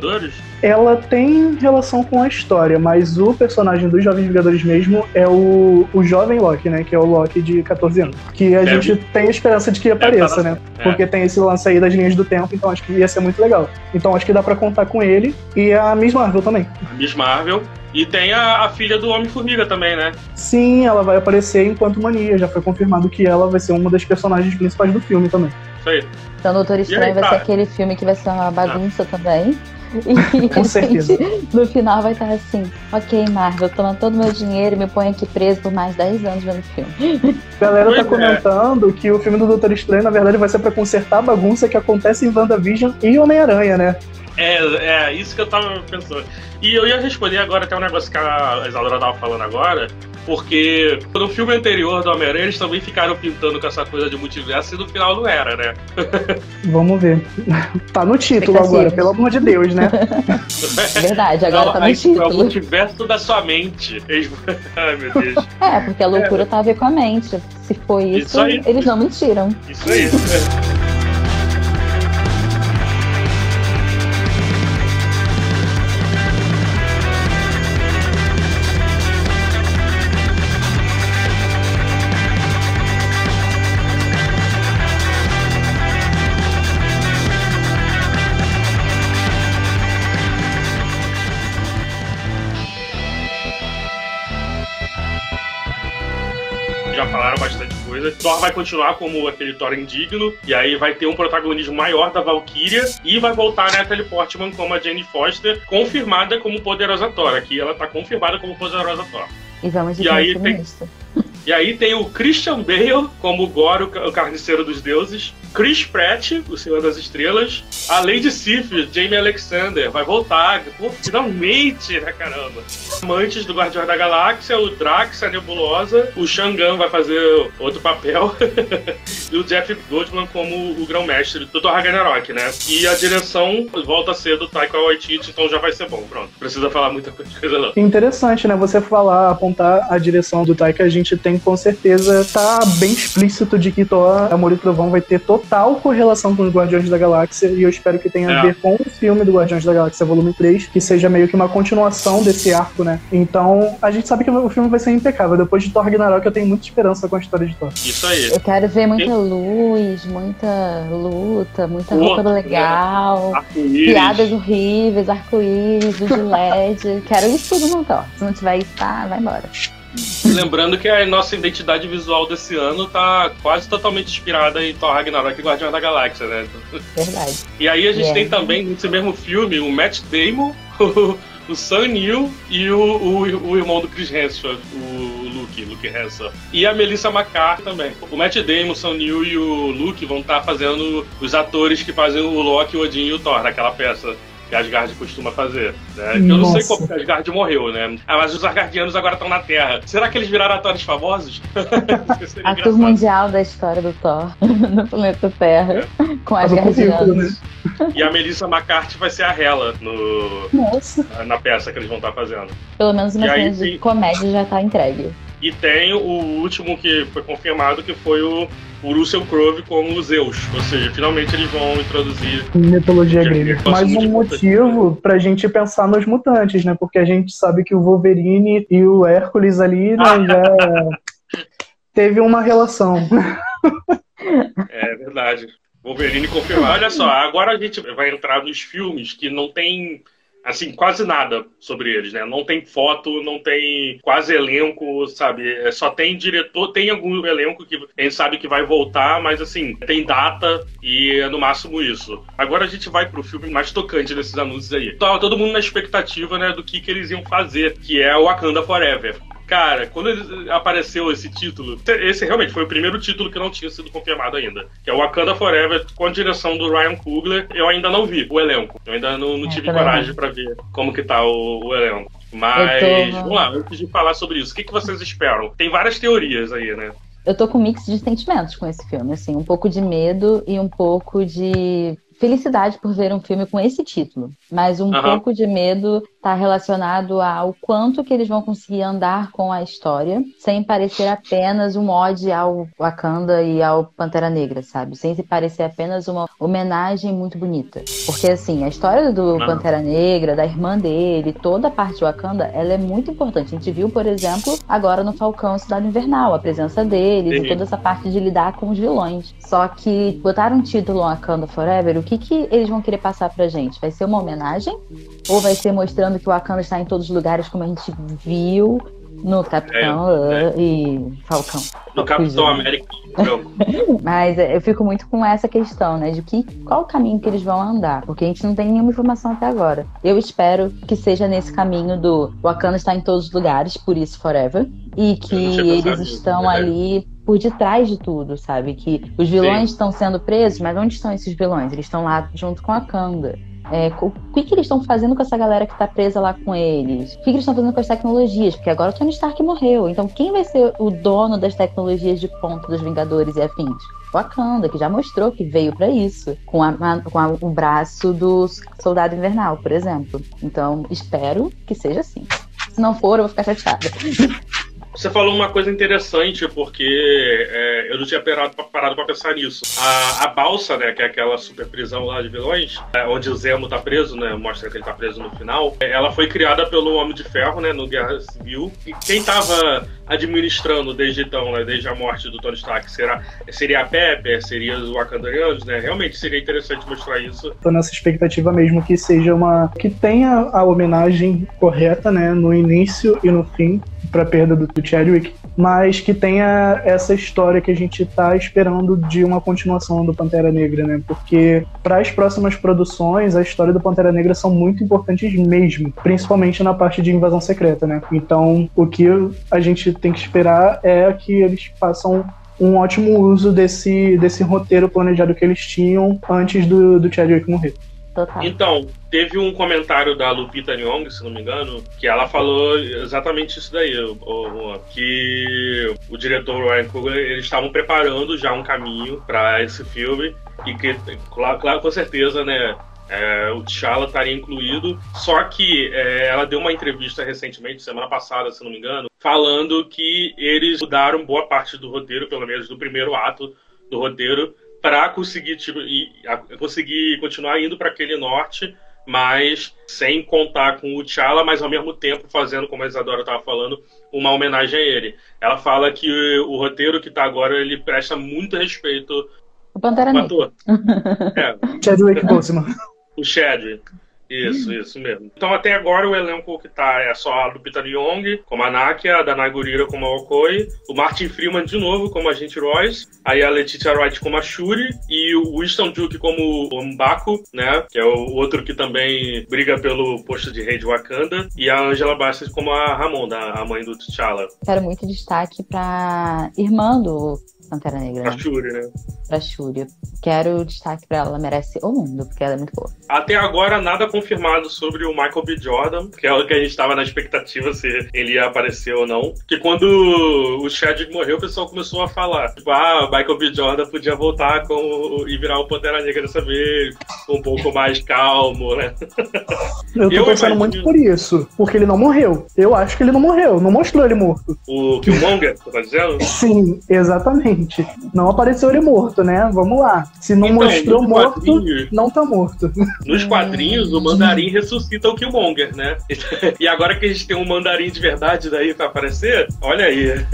Ela tem relação com a história, mas o personagem dos Jovens Vingadores mesmo é o, o jovem Loki, né? Que é o Loki de 14 anos. Que a Deve- gente tem esperança de que apareça, tá- né? é. Porque tem esse lance aí das linhas do tempo, então acho que ia ser muito legal. Então acho que dá pra contar com ele e a Miss Marvel também. A Miss Marvel. E tem a, a filha do Homem-Formiga também, né? Sim, ela vai aparecer enquanto Mania. Já foi confirmado que ela vai ser uma das personagens principais do filme também. Isso aí. Então, Doutor Estranho vai ser aquele filme que vai ser uma bagunça também. E Com certeza. gente, no final vai estar assim, ok, Marvel, toma todo o meu dinheiro e me põe aqui preso por mais 10 anos vendo filme. A galera tá Pois é. comentando que o filme do Doutor Estranho, na verdade, vai ser pra consertar a bagunça que acontece em WandaVision e Homem-Aranha, né? É, é isso que eu tava pensando. E eu ia responder agora até um negócio que a Isadora tava falando agora, porque no filme anterior do Homem-Aranha eles também ficaram pintando com essa coisa de multiverso e no final não era, né? Vamos ver. Tá no título Expectativas. agora, pelo amor de Deus, né? Verdade, agora Não, tá no aí, É o título. multiverso da sua mente. Eles- Ai, meu Deus. É, porque a loucura tá a ver com a mente. Se foi isso, Isso aí. eles não mentiram. Isso aí. Thor vai continuar como aquele Thor indigno, e aí vai ter um protagonismo maior da Valkyria, e vai voltar a Natalie Portman como a Jane Foster, confirmada como poderosa Thor. Aqui ela tá confirmada como poderosa Thor. E vamos de E aí tem-. E aí tem o Christian Bale como Goro, o carniceiro dos deuses. Chris Pratt, o Senhor das Estrelas. A Lady Sif, Jamie Alexander, vai voltar. Pô, finalmente, né, caramba? Amantes do Guardião da Galáxia, o Drax, a Nebulosa. O Shangan vai fazer outro papel. e o Jeff Goldman como o grão-mestre do Thor Ragnarok, né? E a direção volta a ser do Taika Waititi, então já vai ser bom. Pronto, precisa falar muita coisa não. Interessante, né? Você falar, apontar a direção do Taika, a gente tem com certeza tá bem explícito de que Thor, Amor e Trovão vai ter total total correlação com os Guardiões da Galáxia e eu espero que tenha É. a ver com o filme do Guardiões da Galáxia Volume 3, que seja meio que uma continuação desse arco, né? Então, a gente sabe que o filme vai ser impecável. Depois de Thor Ragnarok, eu tenho muita esperança com a história de Thor. Isso aí. Eu quero ver muita luz, muita luta, muita roupa né? legal, Arco-íris. piadas horríveis, arco-íris, luz de LED. quero isso tudo no Thor. Se não tiver isso, tá, vai embora. Lembrando que a nossa identidade visual desse ano tá quase totalmente inspirada em Thor Ragnarok e Guardiões da Galáxia, né? Verdade. E aí a gente É. tem também nesse mesmo filme o Matt Damon, o, o Sam Neill e o, o, o irmão do Chris Hemsworth, o Luke, Luke Hemsworth. E a Melissa McCarthy também. O Matt Damon, o Sam Neill e o Luke vão estar fazendo os atores que fazem o Loki, o Odin e o Thor naquela peça. Que Asgard costuma fazer. Né? Eu não sei como que Asgard morreu, né? Ah, mas os Asgardianos agora estão na Terra. Será que eles viraram atores famosos? Seria A tour engraçado. mundial da história do Thor no planeta Terra, Tava com currículo, né? E a Melissa McCarthy vai ser a Hela no, Nossa. na peça que eles vão estar fazendo. Pelo menos uma cena de comédia já tá entregue. E tem o último que foi confirmado, que foi o, o Russell Crowe como o Zeus. Ou seja, finalmente eles vão introduzir. Mitologia grega. Mais um motivo pra gente pensar nos mutantes, né? Porque a gente sabe que o Wolverine e o Hércules ali, né, já teve uma relação. É verdade. Wolverine confirmado. Olha só, agora a gente vai entrar nos filmes que não tem. Assim, quase nada sobre eles, né? Não tem foto, não tem quase elenco, sabe? É, Só tem diretor, tem algum elenco que a gente sabe que vai voltar, mas assim, tem data e é no máximo isso. Agora a gente vai pro filme mais tocante desses anúncios aí. Tava todo mundo na expectativa, né, do que, que eles iam fazer, que é o Wakanda Forever. Cara, quando ele- apareceu esse título, esse realmente foi o primeiro título que não tinha sido confirmado ainda, que é o Wakanda Forever, com a direção do Ryan Coogler. Eu ainda não vi o elenco, eu ainda não, não É, tive também coragem pra ver como que tá o, o elenco. Mas, tô- vamos lá, antes de falar sobre isso, o que, que vocês esperam? Tem várias teorias aí, né? Eu tô com um mix de sentimentos com esse filme, assim, um pouco de medo e um pouco de felicidade por ver um filme com esse título. Mas um Aham. pouco de medo tá relacionado ao quanto que eles vão conseguir andar com a história, sem parecer apenas um ode ao Wakanda e ao Pantera Negra, sabe? Sem se parecer apenas uma homenagem muito bonita. Porque, assim, a história do Aham. Pantera Negra, da irmã dele, toda a parte de Wakanda, ela é muito importante. A gente viu, por exemplo, agora no Falcão Cidade Invernal, a presença deles Sim. e toda essa parte de lidar com os vilões. Só que botaram um título Wakanda Forever, o que, que eles vão querer passar pra gente? Vai ser uma homenagem? Ou vai ser mostrando que o Wakanda está em todos os lugares, como a gente viu no Capitão É, uh, e Falcão? No Capitão é. América. Mas é, eu fico muito com essa questão, né? De que, qual o caminho que eles vão andar. Porque a gente não tem nenhuma informação até agora. Eu espero que seja nesse caminho do Wakanda está em todos os lugares, por isso Forever. E que eles estão né? ali por detrás de tudo, sabe? Que os vilões estão sendo presos, mas onde estão esses vilões? Eles estão lá junto com a Wakanda. É, o que, que eles estão fazendo com essa galera que tá presa lá com eles? O que, que eles estão fazendo com as tecnologias? Porque agora o Tony Stark morreu. Então quem vai ser o dono das tecnologias de ponta dos Vingadores e afins? Wakanda, que já mostrou que veio pra isso, com, a- com a- o braço do Soldado Invernal, por exemplo. Então, espero que seja assim. Se não for, eu vou ficar chateada. Você falou uma coisa interessante, porque é, eu não tinha parado, parado pra pensar nisso. A, a balsa, né, que é aquela super prisão lá de vilões, é, onde o Zemo tá preso, né, mostra que ele tá preso no final, é, ela foi criada pelo Homem de Ferro, né, no Guerra Civil. E quem tava administrando desde então, né, desde a morte do Tony Stark, será, seria a Pepper, seria os Wakandarianos, né? Realmente seria interessante mostrar isso. Tô nessa expectativa mesmo que seja uma. que tenha a homenagem correta, né? No início e no fim, pra perda do, do Chadwick, mas que tenha essa história que a gente tá esperando de uma continuação do Pantera Negra, né? Porque para as próximas produções, a história do Pantera Negra são muito importantes mesmo, principalmente na parte de invasão secreta, né? Então, o que a gente tem que esperar é que eles façam um ótimo uso desse, desse roteiro planejado que eles tinham antes do, do Chadwick morrer. Total. Então, teve um comentário da Lupita Nyong'o, se não me engano, que ela falou exatamente isso daí, que o diretor Ryan Coogler, eles estavam preparando já um caminho para esse filme e que, claro, claro, com certeza, né, é, o T'Challa estaria incluído, só que é, ela deu uma entrevista recentemente, semana passada, se não me engano, falando que eles mudaram boa parte do roteiro, pelo menos do primeiro ato do roteiro, para conseguir, tipo, a- conseguir continuar indo para aquele norte, mas sem contar com o T'Challa, mas ao mesmo tempo fazendo, como a Isadora estava falando, uma homenagem a ele. Ela fala que o roteiro que está agora ele presta muito respeito O Pantera Negra. É, Chadwick Boseman. O Chad. Isso, isso mesmo. Então até agora o elenco que tá é só a Lupita Nyong, como a Nakia, a Danai Gurira como a Okoi, o Martin Freeman de novo como a Agente Royce, aí a Letitia Wright como a Shuri e o Winston Duke como o Mbaku, né, que é o outro que também briga pelo posto de rei de Wakanda, e a Angela Bassett como a Ramonda, a mãe do T'Challa, Quero muito destaque pra irmã do Pantera Negra, a né? Shuri, né. pra Shuri. Quero destaque pra ela, ela merece o mundo, porque ela é muito boa. Até agora, nada confirmado sobre o Michael B. Jordan, que é o que a gente estava na expectativa se ele ia aparecer ou não. Que quando o Chadwick morreu, o pessoal começou a falar: tipo, ah, o Michael B. Jordan podia voltar com, e virar o Pantera Negra dessa vez, um pouco mais calmo, né? Eu tô Eu pensando imagino- muito por isso. Porque ele não morreu. Eu acho que ele não morreu. Não mostrou ele morto. O Killmonger, você tá dizendo? Sim, exatamente. Não apareceu ele morto, né? Vamos lá. Se não Então, mostrou morto, não tá morto. Nos quadrinhos, o Mandarim ressuscita o Killmonger, né? E agora que a gente tem um Mandarim de verdade daí pra aparecer, olha aí.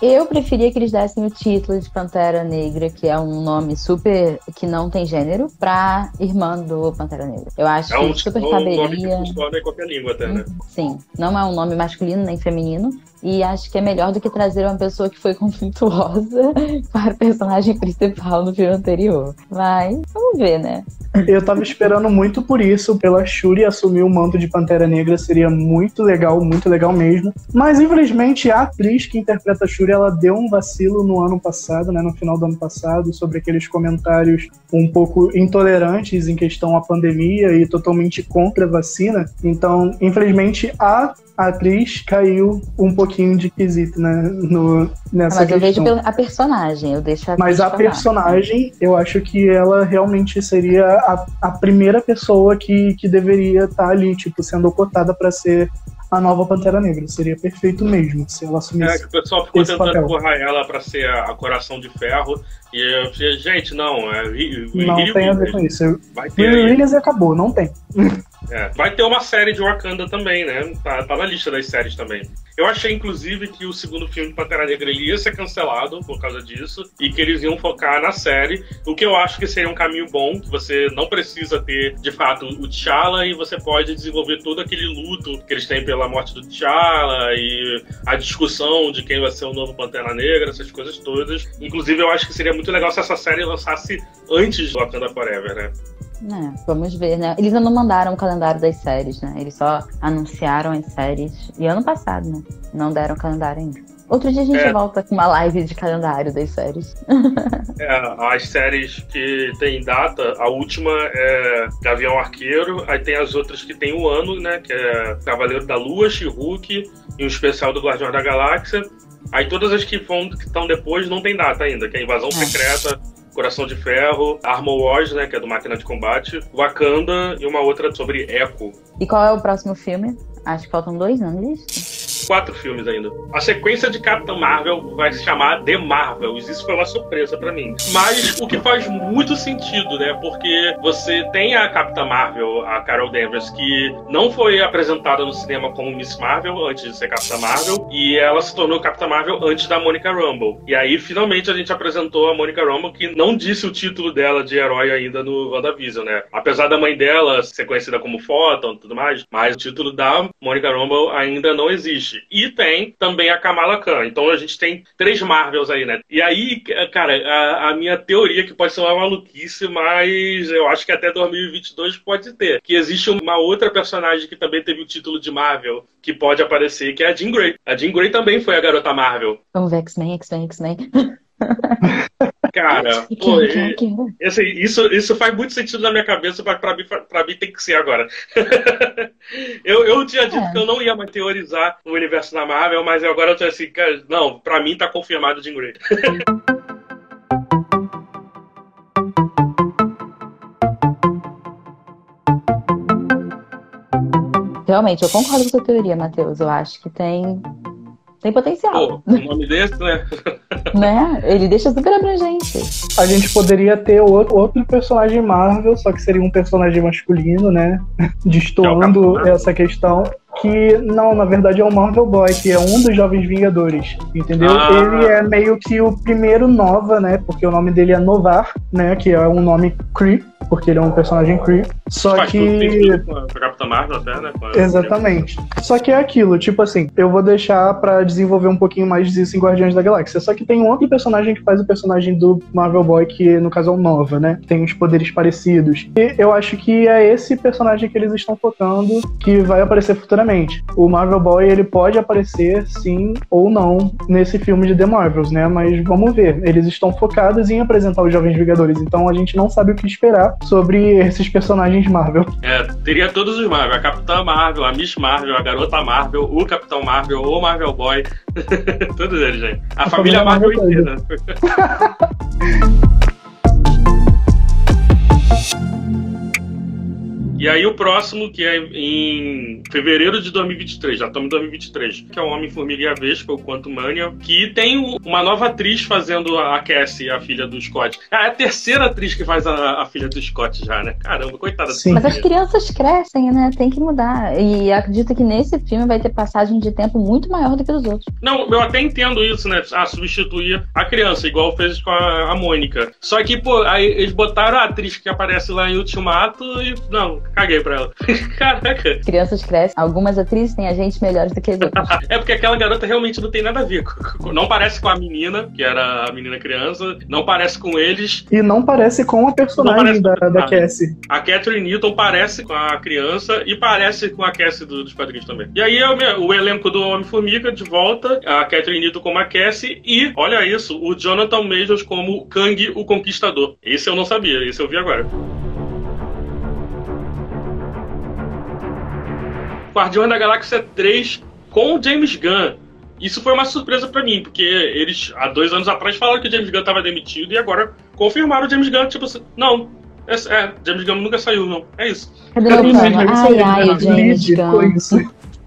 Eu preferia que eles dessem o título de Pantera Negra, que é um nome super. que não tem gênero, pra irmã do Pantera Negra. Eu acho É um, que super é um nome que caberia. funciona em qualquer língua até, né? Sim, não é um nome masculino nem feminino. E acho que é melhor do que trazer uma pessoa que foi conflituosa para o personagem principal no filme anterior. Mas, vamos ver, né? Eu tava esperando muito por isso, pela Shuri assumir o manto de Pantera Negra, seria muito legal, muito legal mesmo. Mas infelizmente a atriz que interpreta a Shuri, ela deu um vacilo no ano passado, né, no final do ano passado, sobre aqueles comentários um pouco intolerantes em questão à pandemia e totalmente contra a vacina. Então, infelizmente a atriz caiu um pouquinho de quesito, né, no, nessa Mas eu vejo questão. pela- a personagem, eu deixo a Mas a falar. personagem, eu acho que ela realmente seria a, a primeira pessoa que, que deveria estar ali, tipo, sendo cotada pra ser a nova Pantera Negra. Seria perfeito mesmo se ela É, assumisse. que o pessoal ficou tentando papel. empurrar ela pra ser a, a coração de ferro. E eu falei, gente, não, é Não tem a ver com isso. Vai ter. Williams acabou, não tem. É, vai ter uma série de Wakanda também, né? Tá, tá na lista das séries também. Eu achei, inclusive, que o segundo filme de Pantera Negra ele ia ser cancelado por causa disso e que eles iam focar na série, o que eu acho que seria um caminho bom, que você não precisa ter, de fato, o T'Challa e você pode desenvolver todo aquele luto que eles têm pela morte do T'Challa e a discussão de quem vai ser o novo Pantera Negra, essas coisas todas. Inclusive, eu acho que seria muito legal se essa série lançasse antes do Wakanda Forever, né? É, vamos ver, né? Eles ainda não mandaram o calendário das séries, né? Eles só anunciaram as séries. E ano passado, né? Não deram o calendário ainda. Outro dia a gente É. volta com uma live de calendário das séries. É, as séries que tem data, a última é Gavião Arqueiro, aí tem as outras que tem o ano, né? Que é Cavaleiro da Lua, She-Hulk e um especial do Guardião da Galáxia. Aí todas as que vão que estão depois não tem data ainda, que é Invasão É. Secreta, Coração de Ferro, Armor Wars, né? Que é do Máquina de Combate, Wakanda e uma outra sobre Echo. E qual é o próximo filme? Acho que faltam dois na lista. Quatro filmes ainda. A sequência de Capitã Marvel vai se chamar The Marvels. Isso foi uma surpresa pra mim. Mas o que faz muito sentido, né? Porque você tem a Capitã Marvel, a Carol Danvers, que não foi apresentada no cinema como Miss Marvel antes de ser Capitã Marvel, e ela se tornou Capitã Marvel antes da Monica Rambeau. E aí, finalmente, a gente apresentou a Monica Rambeau, que não disse o título dela de herói ainda no WandaVision, né? Apesar da mãe dela ser conhecida como Photon e tudo mais, mas o título da Monica Rambeau ainda não existe. E tem também a Kamala Khan. Então a gente tem três Marvels aí, né? E aí, cara, a, a minha teoria, que pode ser uma maluquice, mas eu acho que até 2022 pode ter. Que existe uma outra personagem que também teve o título de Marvel que pode aparecer, que é a Jean Grey. A Jean Grey também foi a garota Marvel. Vamos ver X-Men, X-Men, X-Men. Cara, pô, esse- isso, isso faz muito sentido na minha cabeça, mas pra mim, pra mim tem que ser agora. eu, eu tinha dito É. que eu não ia mais teorizar o universo da Marvel, mas agora eu tô assim, cara, não, pra mim tá confirmado o Jean Grey. Realmente, eu concordo com a sua teoria, Matheus. Eu acho que tem, tem potencial. Pô, o nome desse, né? né? Ele deixa super abrangente. A gente poderia ter outro, outro personagem Marvel, só que seria um personagem masculino, né? Destoando É essa questão. Que, não, na verdade é o Marvel Boy, que é um dos Jovens Vingadores, entendeu? Ah. Ele é meio que o primeiro Nova, né? Porque o nome dele é Novar, né? Que é um nome Kree, porque ele é um personagem Kree. Só Faz que. com a, Capitã Marvel até, né? A- Exatamente. Só que é aquilo, tipo assim, eu vou deixar pra desenvolver um pouquinho mais disso em Guardiões da Galáxia. Só que tem um outro personagem que faz o personagem do Marvel Boy, que no caso é o Nova, né? Tem uns poderes parecidos. E eu acho que é esse personagem que eles estão focando que vai aparecer futuramente. O Marvel Boy, ele pode aparecer sim ou não nesse filme de The Marvels, né? Mas vamos ver. Eles estão focados em apresentar os Jovens Vingadores, então a gente não sabe o que esperar sobre esses personagens Marvel. É, teria todos os Marvel. A Capitã Marvel, a Miss Marvel, a Garota Marvel, o Capitão Marvel, o Marvel Boy. todos eles, gente. A, A família, família Marvel Marvel inteira. E aí o próximo, que é em fevereiro de 2023, já estamos em 2023, que é o Homem-Formiga e a Vespa, o Quantumania, que tem um- uma nova atriz fazendo a Cassie, a filha do Scott. Ah, é a terceira atriz que faz a, a filha do Scott já, né? Caramba, coitada Sim. Mas as crianças crescem, né? Tem que mudar. E acredito que nesse filme vai ter passagem de tempo muito maior do que os outros. Não, eu até entendo isso, né? Ah, substituir a criança, igual fez com a, a Mônica. Só que, pô, aí eles botaram a atriz que aparece lá em Ultimato e. Não, caguei pra ela. Caraca. Crianças crescem. Algumas atrizes têm agentes melhores do que as outras. É porque aquela garota realmente não tem nada a ver. Não parece com a menina, que era a menina criança, não parece com eles. E não parece com a personagem com da, a da. Cassie. A Catherine Newton parece com a criança e parece com a Cassie do- dos quadrinhos também. E aí é o elenco do Homem-Formiga de volta, a Catherine Newton como a Cassie e, olha isso, o Jonathan Majors como Kang, o Conquistador. Esse eu não sabia, esse eu vi agora. Guardião da Galáxia 3 com o James Gunn. Isso foi uma surpresa pra mim, porque eles, há dois anos atrás, falaram que o James Gunn estava demitido e agora confirmaram o James Gunn, tipo assim, não, é, é, James Gunn nunca saiu, não. É isso. Cadê Cadê o Ai, Gunn? ai, o James Gunn. isso.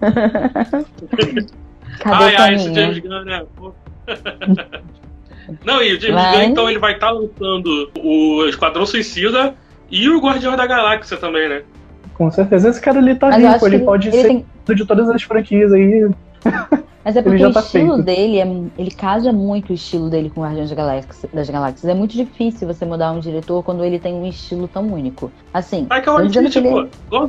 Cadê ai, o ai, esse? James Gunn, né? Não, e o James Gunn, então, ele vai estar lançando o Esquadrão Suicida e o Guardião da Galáxia também, né? Com certeza. Esse cara ali tá Mas rico, ele que pode ele ser tem- de todas as franquias aí. Mas é porque já o tá estilo feito. dele, é, ele casa muito o estilo dele com Guardiões das Galáxias, das Galáxias. É muito difícil você mudar um diretor quando ele tem um estilo tão único. Assim, Vai que é Tô o dizendo que Waititi, ele pô.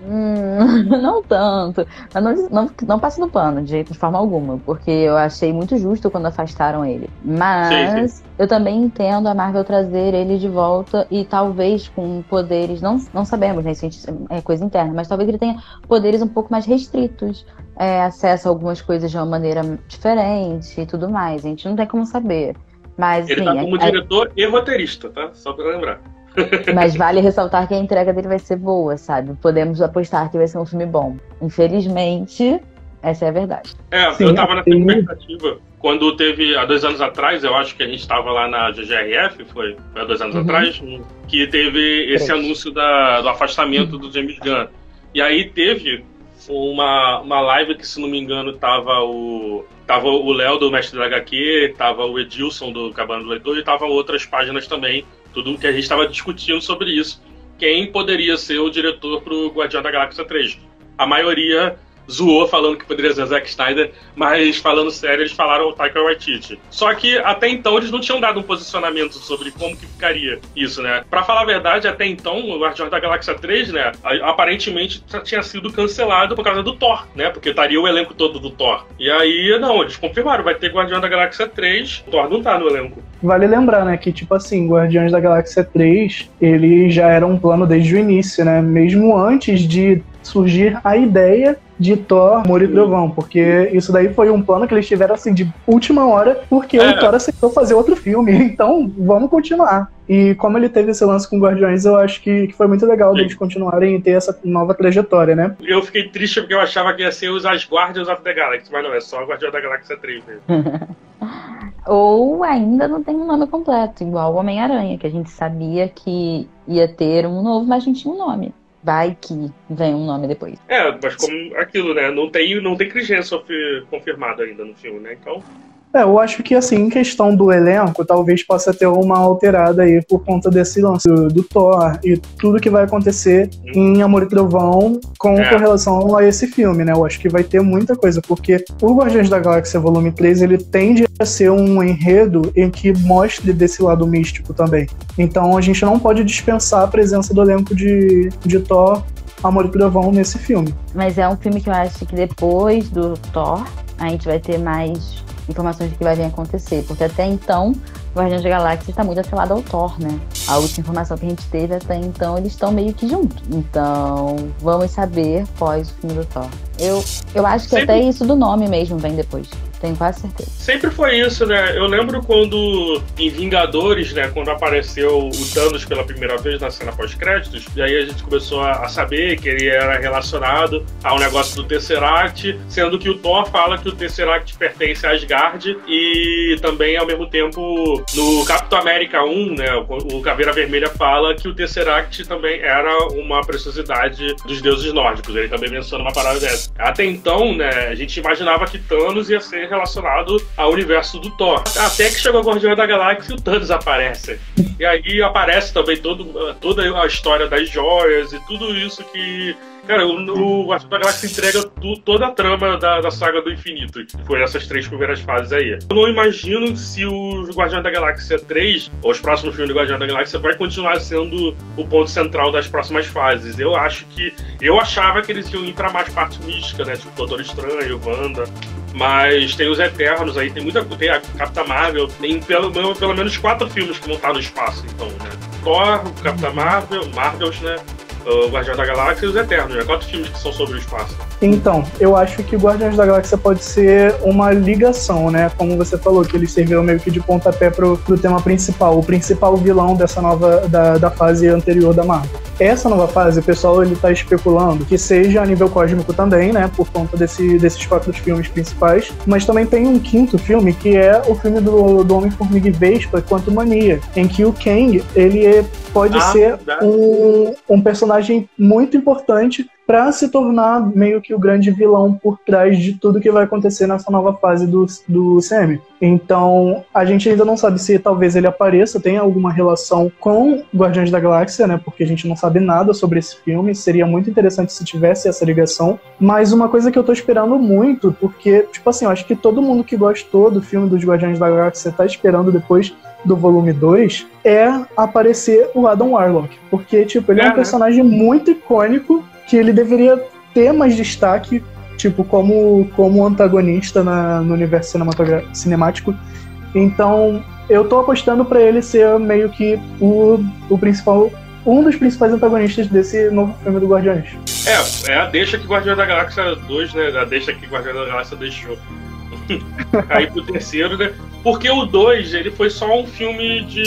Hum, não tanto. Mas não, não, não passa no pano de, de forma alguma, porque eu achei muito justo quando afastaram ele. Mas Sim, eu também entendo a Marvel trazer ele de volta e talvez com poderes, não, não sabemos, né? Isso a gente- é coisa interna, mas talvez ele tenha poderes um pouco mais restritos. É, acesso a algumas coisas de uma maneira diferente e tudo mais. A gente não tem como saber. Mas, Ele sim, tá como é- diretor e roteirista, tá? Só pra lembrar. mas vale ressaltar que a entrega dele vai ser boa, sabe? Podemos apostar que vai ser um filme bom. Infelizmente, essa é a verdade. É, Sim, eu tava nessa sim. expectativa. Quando teve, há dois anos atrás, eu acho que a gente tava lá na GGRF, foi, foi há dois anos Uhum. atrás, que teve esse Três. anúncio da- do afastamento do James Gunn. E aí teve uma, uma live que, se não me engano, tava o. Tava o Léo do Mestre da HQ, tava o Edilson do Cabana do Leitor e tava outras páginas também. Tudo que a gente tava discutindo sobre isso. Quem poderia ser o diretor pro Guardião da Galáxia 3? A maioria zoou falando que poderia ser Zack Snyder, mas falando sério, eles falaram o Taika Waititi. Só que até então eles não tinham dado um posicionamento sobre como que ficaria isso, né? Pra falar a verdade, até então, o Guardiões da Galáxia 3, né, aparentemente tinha sido cancelado por causa do Thor, né? Porque estaria o elenco todo do Thor. E aí, não, eles confirmaram, vai ter Guardião da Galáxia 3, o Thor não tá no elenco. Vale lembrar, né, que tipo assim, Guardiões da Galáxia 3, ele já era um plano desde o início, né? Mesmo antes de surgir a ideia de Thor, Amor e Trovão, porque isso daí foi um plano que eles tiveram assim de última hora, porque É. o Thor aceitou fazer outro filme, então vamos continuar. E como ele teve esse lance com Guardiões, eu acho que, que foi muito legal Sim. deles continuarem e ter essa nova trajetória, né? Eu fiquei triste porque eu achava que ia ser os As Guardians of the Galaxy, mas não, é só o Guardião da Galáxia 3 mesmo. Ou ainda não tem um nome completo, igual o Homem-Aranha, que a gente sabia que ia ter um novo, mas não tinha um nome. Vai que vem um nome depois. É, mas como aquilo, né? Não tem, não tem Chris confirmado ainda no filme, né? Então, É, eu acho que assim, em questão do elenco, talvez possa ter uma alterada aí por conta desse lance do, do Thor e tudo que vai acontecer em Amor e Trovão com, É. com relação a esse filme, né? Eu acho que vai ter muita coisa, porque o Guardiões da Galáxia Volume 3, ele tende a ser um enredo em que mostre desse lado místico também. Então a gente não pode dispensar a presença do elenco de, de Thor, Amor e Trovão nesse filme. Mas é um filme que eu acho que depois do Thor, a gente vai ter mais informações do que vai vir acontecer. Porque até então, Guardiões da Galáxia está muito atrelado ao Thor, né? A última informação que a gente teve até então, eles estão meio que juntos. Então, vamos saber pós o filme do Thor. Eu, eu acho que Sempre- até isso do nome mesmo vem depois. Tenho quase certeza. Sempre foi isso, né? Eu lembro quando em Vingadores, né, quando apareceu o Thanos pela primeira vez na cena pós-créditos, e aí a gente começou a, saber que ele era relacionado ao negócio do Tesseract, sendo que o Thor fala que o Tesseract pertence a Asgard e também ao mesmo tempo no Capitão América 1, né, o, o Caveira Vermelha fala que o Tesseract também era uma preciosidade dos deuses nórdicos. Ele também menciona uma parada dessa. Até então, né, a gente imaginava que Thanos ia ser relacionado ao universo do Thor. Até que chegou o Guardião da Galáxia e o Thanos aparece. E aí aparece também todo, toda a história das joias e tudo isso que. Cara, o, o Guardião da Galáxia entrega tu- toda a trama da, da saga do infinito, que foi essas três primeiras fases aí. Eu não imagino se o Guardião da Galáxia 3, ou os próximos filmes do Guardião da Galáxia, vai continuar sendo o ponto central das próximas fases. Eu acho que. Eu achava que eles iam ir pra mais parte mística, né? Tipo Doutor Estranho, Wanda. Mas tem os Eternos aí, tem muita. Tem a Capitã Marvel, tem pelo, pelo menos quatro filmes que vão estar no espaço, então, né? Thor, Capitã Marvel, Marvels, né? O Guardião da Galáxia e os Eternos, né? Quatro filmes que são sobre o espaço. Então, eu acho que Guardiões da Galáxia pode ser uma ligação, né? Como você falou, que eles serviram meio que de pontapé pro, pro tema principal, o principal vilão dessa nova, da, da fase anterior da Marvel. Essa nova fase, o pessoal ele tá especulando que seja a nível cósmico também, né? Por conta desse, desses quatro filmes principais. Mas também tem um quinto filme, que é o filme do, do Homem-Formiga e Vespa, Quanto Mania, em que o Kang, ele é- pode Ah, ser um, um personagem muito importante para se tornar meio que o grande vilão por trás de tudo que vai acontecer nessa nova fase do, do CM. Então, a gente ainda não sabe se talvez ele apareça, tenha alguma relação com Guardiões da Galáxia, né? Porque a gente não sabe nada sobre esse filme. Seria muito interessante se tivesse essa ligação. Mas uma coisa que eu tô esperando muito, porque, tipo assim, eu acho que todo mundo que gostou do filme dos Guardiões da Galáxia tá esperando depois do volume 2 é aparecer o Adam Warlock. Porque, tipo, ele é, É, um né? personagem muito icônico que ele deveria ter mais destaque, tipo, como, como antagonista na, no universo cinemático. Então, eu tô apostando pra ele ser meio que o, o principal. Um dos principais antagonistas desse novo filme do Guardiões. É, é a deixa que Guardião da Galáxia 2, né? A deixa que Guardião da Galáxia deixou. Aí pro terceiro, né? Porque o 2, ele foi só um filme de,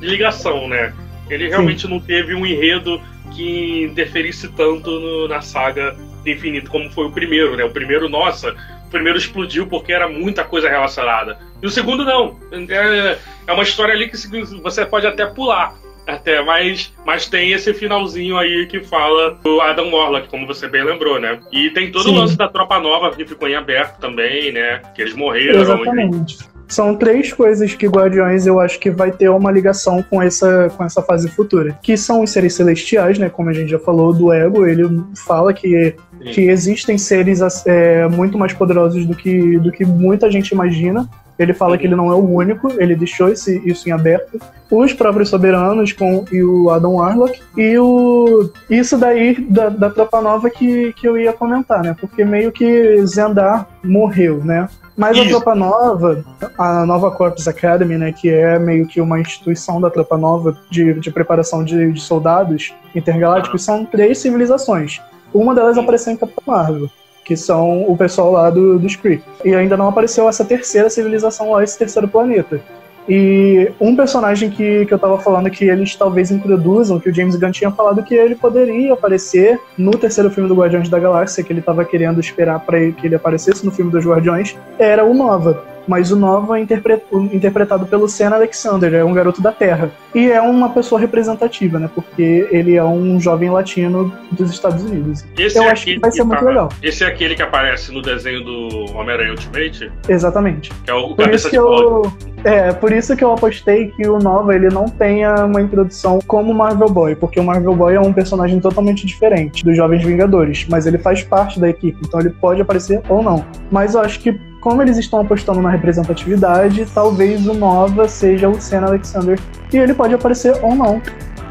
de ligação, né? Ele realmente não teve um enredo que interferisse tanto no- na saga do infinito como foi o primeiro, né? O primeiro, nossa, o primeiro explodiu porque era muita coisa relacionada. E o segundo não. É, é uma história ali que você pode até pular. Até, mas, mas tem esse finalzinho aí que fala do Adam Warlock, como você bem lembrou, né? E tem todo Sim. o lance da Tropa Nova que ficou em aberto também, né? Que eles morreram. Exatamente. São três coisas que Guardiões eu acho que vai ter uma ligação com essa, com essa fase futura. Que são os seres celestiais, né? Como a gente já falou do Ego, ele fala que, Sim. que existem seres é, muito mais poderosos do que, do que muita gente imagina. Ele fala Uhum. que ele não é o único, ele deixou esse, isso em aberto. Os próprios soberanos com, e o Adam Warlock. E o, isso daí da, da Tropa Nova que, que eu ia comentar, né? Porque meio que Zendar morreu, né? Mas a Isso. Tropa Nova, a Nova Corps Academy, né, que é meio que uma instituição da Tropa Nova de, de preparação de, de soldados intergalácticos, são três civilizações. Uma delas apareceu em Capitão Marvel, que são o pessoal lá do, dos Kree. E ainda não apareceu essa terceira civilização lá, esse terceiro planeta. E um personagem que, que eu tava falando que eles talvez introduzam, que o James Gunn tinha falado que ele poderia aparecer no terceiro filme do Guardiões da Galáxia, que ele tava querendo esperar para que ele aparecesse no filme dos Guardiões, era o Nova. Mas o Nova é interpretado pelo Sen Alexander, é um garoto da Terra. E é uma pessoa representativa, né? Porque ele é um jovem latino dos Estados Unidos. Esse eu é acho que vai ser muito tava- legal. Esse é aquele que aparece no desenho do Homem-Aranha Ultimate, Exatamente. que é o Por cabeça isso que de eu. É, por isso que eu apostei que o Nova ele não tenha uma introdução como Marvel Boy, porque o Marvel Boy é um personagem totalmente diferente dos Jovens Vingadores, mas ele faz parte da equipe, então ele pode aparecer ou não. Mas eu acho que como eles estão apostando na representatividade, talvez o Nova seja o Senna Alexander e ele pode aparecer ou não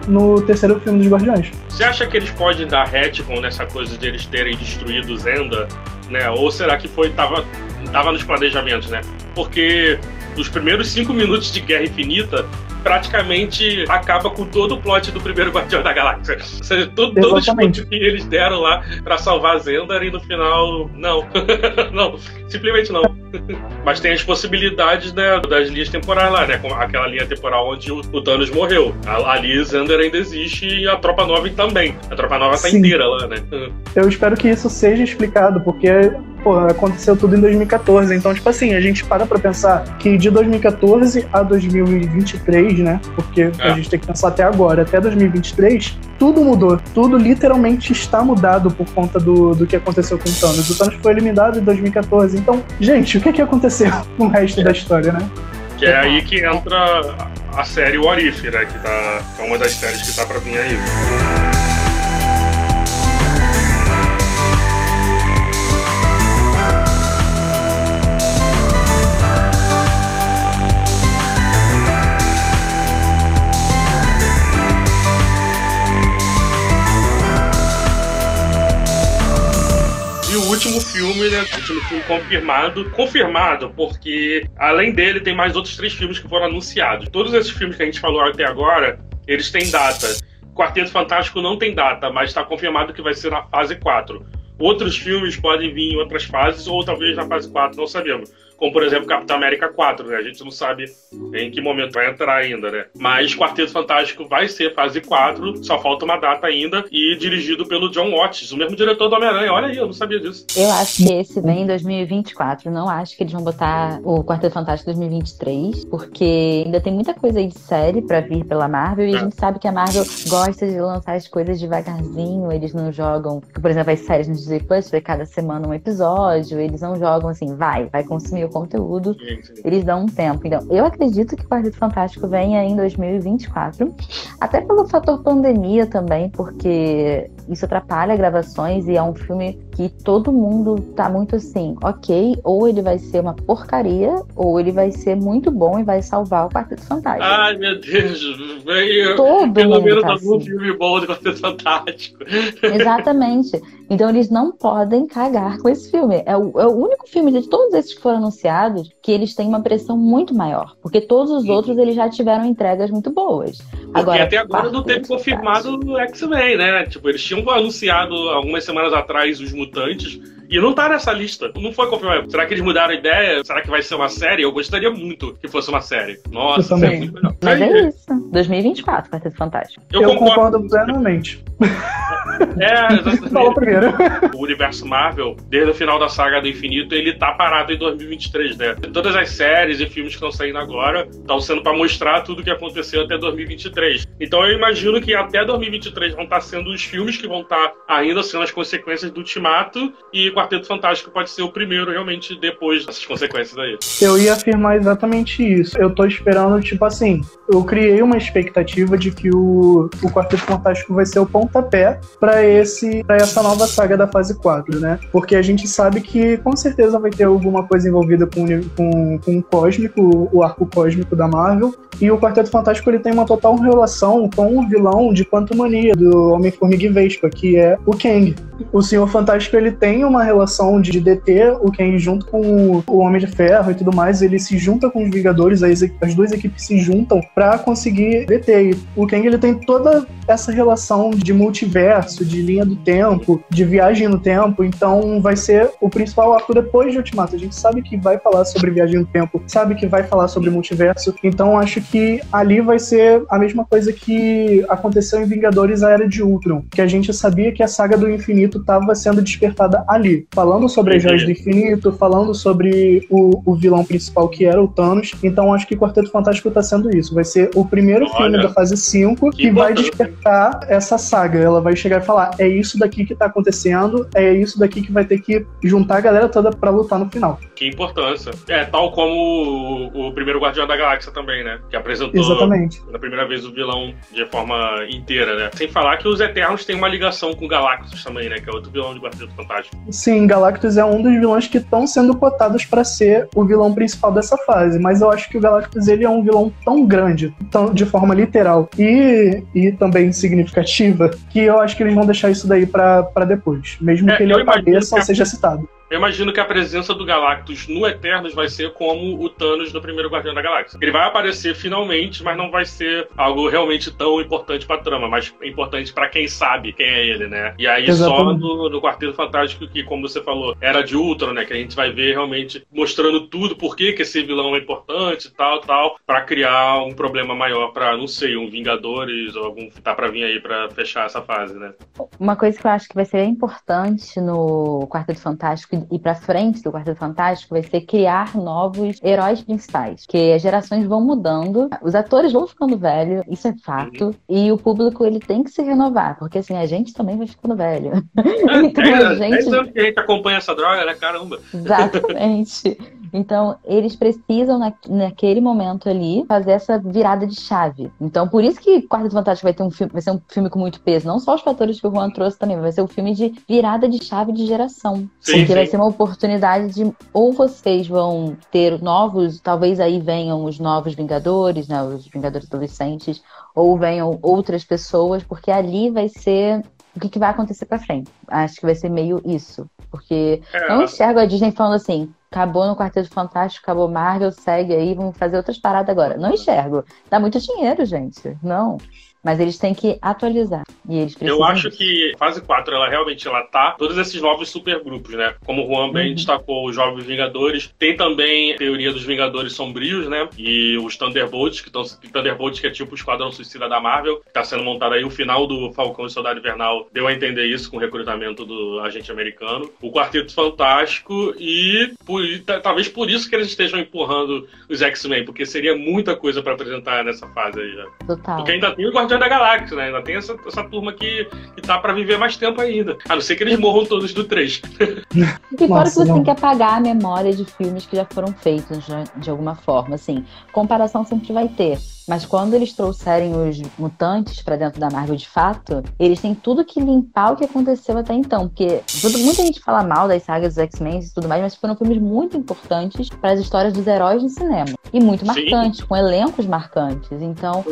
no terceiro filme dos Guardiões. Você acha que eles podem dar retcon nessa coisa de eles terem destruído Zenda, né? Ou será que foi tava, tava nos planejamentos, né? Porque os primeiros cinco minutos de Guerra Infinita praticamente acaba com todo o plot do primeiro Guardião da Galáxia. Ou seja, todo, todo o que eles deram lá pra salvar Zendar e no final, não. não, simplesmente não. Mas tem as possibilidades né, das linhas temporais lá, né? Aquela linha temporal onde o, o Thanos morreu. Ali Xander ainda existe e a Tropa Nova também. A Tropa Nova tá Sim. inteira lá, né? Eu espero que isso seja explicado, porque pô, aconteceu tudo em 2014. Então, tipo assim, a gente para pra pensar que de 2014 a 2023, né? Porque É. a gente tem que pensar até agora, até 2023, tudo mudou. Tudo literalmente está mudado por conta do, do que aconteceu com o Thanos. O Thanos foi eliminado em 2014. Então, gente, o que, que aconteceu com o resto da história, né? Que é aí que entra a série What If, né? Que, tá, que é uma das séries que tá pra vir aí. Filme, né? Último filme confirmado. Confirmado, porque além dele tem mais outros três filmes que foram anunciados. Todos esses filmes que a gente falou até agora, eles têm data. Quarteto Fantástico não tem data, mas está confirmado que vai ser na fase 4. Outros filmes podem vir em outras fases, ou talvez na fase 4, não sabemos. Como, por exemplo, Capitão América 4, né? A gente não sabe em que momento vai entrar ainda, né? Mas Quarteto Fantástico vai ser fase 4, só falta uma data ainda, e dirigido pelo John Watts, o mesmo diretor do Homem-Aranha. Olha aí, eu não sabia disso. Eu acho que esse vem em 2024. Não acho que eles vão botar o Quarteto Fantástico 2023, porque ainda tem muita coisa aí de série pra vir pela Marvel e É. a gente sabe que a Marvel gosta de lançar as coisas devagarzinho. Eles não jogam, por exemplo, as séries no Disney Plus, foi cada semana um episódio. Eles não jogam assim, vai, vai consumir o conteúdo. Eles dão um tempo. Então, eu acredito que o Quarteto Fantástico venha em 2024. Até pelo fator pandemia também, porque isso atrapalha gravações e é um filme que todo mundo tá muito assim, ok, ou ele vai ser uma porcaria, ou ele vai ser muito bom e vai salvar o Quarteto Fantástico. Ai, meu Deus, veio. todo Pelo mundo menos tá algum assim. filme bom do Quarteto Fantástico. Exatamente. Então eles não podem cagar com esse filme. É o, é o único filme de todos esses que foram anunciados que eles têm uma pressão muito maior. Porque todos os Uhum. outros eles já tiveram entregas muito boas. Porque até agora não teve confirmado o X-Men, né? Tipo, eles tinham anunciado algumas semanas atrás os mutantes. E não tá nessa lista. Não foi confirmado. Será que eles mudaram a ideia? Será que vai ser uma série? Eu gostaria muito que fosse uma série. Nossa, seria muito legal. Mas é isso. 2024, Quarteto Fantástico. eu, Eu, concordo. concordo plenamente. É, exatamente. Fala primeiro. o universo Marvel, desde o final da saga do infinito, ele tá parado em 2023, né? Todas as séries e filmes que estão saindo agora estão sendo para mostrar tudo o que aconteceu até 2023. Então eu imagino que até 2023 vão estar sendo os filmes que vão estar ainda sendo as consequências do Ultimato e Quarteto Fantástico pode ser o primeiro realmente depois dessas consequências aí. Eu ia afirmar exatamente isso. Eu tô esperando, tipo assim, eu criei uma expectativa de que o, o Quarteto Fantástico vai ser o pontapé pra esse para essa nova saga da fase 4, né? Porque a gente sabe que com certeza vai ter alguma coisa envolvida com, com, com o cósmico, o arco cósmico da Marvel. E o Quarteto Fantástico ele tem uma total relação com o vilão de Quantumania, do Homem-Formiga e Vespa, que é o Kang. O Senhor Fantástico ele tem uma relação de deter o Kang junto com o- o Homem de Ferro e tudo mais. Ele se junta com os Vingadores, as, as duas equipes se juntam pra conseguir deter. E o Kang ele tem toda essa relação de multiverso, de linha do tempo, de viagem no tempo. Então vai ser o principal arco depois de Ultimato. A gente sabe que vai falar sobre viagem no tempo, sabe que vai falar sobre multiverso. Então acho que ali vai ser a mesma coisa que aconteceu em Vingadores a Era de Ultron, que a gente sabia que a saga do infinito infinito estava sendo despertada ali, falando sobre as joias do infinito, falando sobre o, o vilão principal que era o Thanos. Então acho que Quarteto Fantástico tá sendo isso. Vai ser o primeiro Olha, filme da fase 5 que, que vai despertar essa saga. Ela vai chegar e falar: é isso daqui que tá acontecendo, é isso daqui que vai ter que juntar a galera toda pra lutar no final. Que importância. É, tal como o, o primeiro Guardião da Galáxia também, né? Que apresentou Exatamente. pela primeira vez o vilão de forma inteira, né? Sem falar que os Eternos têm uma ligação com o Galactus também, né? Que é outro vilão de Quarteto Fantástico. Sim, Galactus é um dos vilões que estão sendo cotados pra ser o vilão principal dessa fase, mas eu acho que o Galactus ele é um vilão tão grande, tão, de forma literal e, e também significativa, que eu acho que eles vão deixar isso daí pra depois, mesmo É, que ele apareça ou seja citado. Eu imagino que a presença do Galactus no Eternos vai ser como o Thanos no primeiro Guardião da Galáxia. Ele vai aparecer finalmente, mas não vai ser algo realmente tão importante pra trama, mas importante pra quem sabe quem é ele, né? E aí só Exatamente. no, no Quarteto Fantástico, que, como você falou, era de Ultron, né? Que a gente vai ver realmente mostrando tudo, por que, que esse vilão é importante e tal, tal, pra criar um problema maior pra, não sei, um Vingadores ou algum que tá pra vir aí pra fechar essa fase, né? Uma coisa que eu acho que vai ser importante no Quarteto Fantástico e pra frente do Quarteto Fantástico vai ser criar novos heróis principais. Que as gerações vão mudando, os atores vão ficando velhos, isso é fato, e o público ele tem que se renovar, porque assim, a gente também vai ficando velho. então a É, gente. que a gente acompanha essa droga, né? Caramba. Exatamente. Então, eles precisam, na, naquele momento ali, fazer essa virada de chave. Então, por isso que Quarteto Fantástico vai, ter um filme, vai ser um filme com muito peso. Não só os fatores que o Juan trouxe também, vai ser um filme de virada de chave de geração. Sim, porque vai sim. ser uma oportunidade de ou vocês vão ter novos, talvez aí venham os novos Vingadores, né, os Vingadores adolescentes, ou venham outras pessoas, porque ali vai ser o que, que vai acontecer pra frente. Acho que vai ser meio isso, porque É, não enxergo a Disney falando assim, acabou no Quarteto Fantástico, acabou Marvel, segue aí, vamos fazer outras paradas agora. Não enxergo. Dá muito dinheiro, gente. Não. Mas eles têm que atualizar. E eles precisam. Eu acho disso. que fase 4, ela realmente ela tá. Todos esses novos supergrupos, né? Como o Juan bem Uhum. destacou, os Jovens Vingadores. Tem também a teoria dos Vingadores Sombrios, né? E os Thunderbolts, que estão. Thunderbolts, que é tipo o Esquadrão Suicida da Marvel, que tá sendo montado aí. O final do Falcão e Soldado Invernal deu a entender isso com o recrutamento do agente americano. O Quarteto Fantástico e, por- ta- talvez por isso que eles estejam empurrando os X-Men, porque seria muita coisa pra apresentar nessa fase aí já. Total. Porque ainda tem o Guardião da Galáxia, né? Ainda tem essa, essa turma que, que tá pra viver mais tempo ainda. A não ser que eles morram todos do 3. E fora Nossa, que você não. tem que apagar a memória de filmes que já foram feitos de, de alguma forma. Assim, comparação sempre vai ter. Mas quando eles trouxerem os mutantes pra dentro da Marvel de fato, eles têm tudo que limpar o que aconteceu até então. Porque tudo- muita gente fala mal das sagas dos X-Men e tudo mais, mas foram filmes muito importantes para as histórias dos heróis no cinema. E muito Sim. marcantes, com elencos marcantes. Então,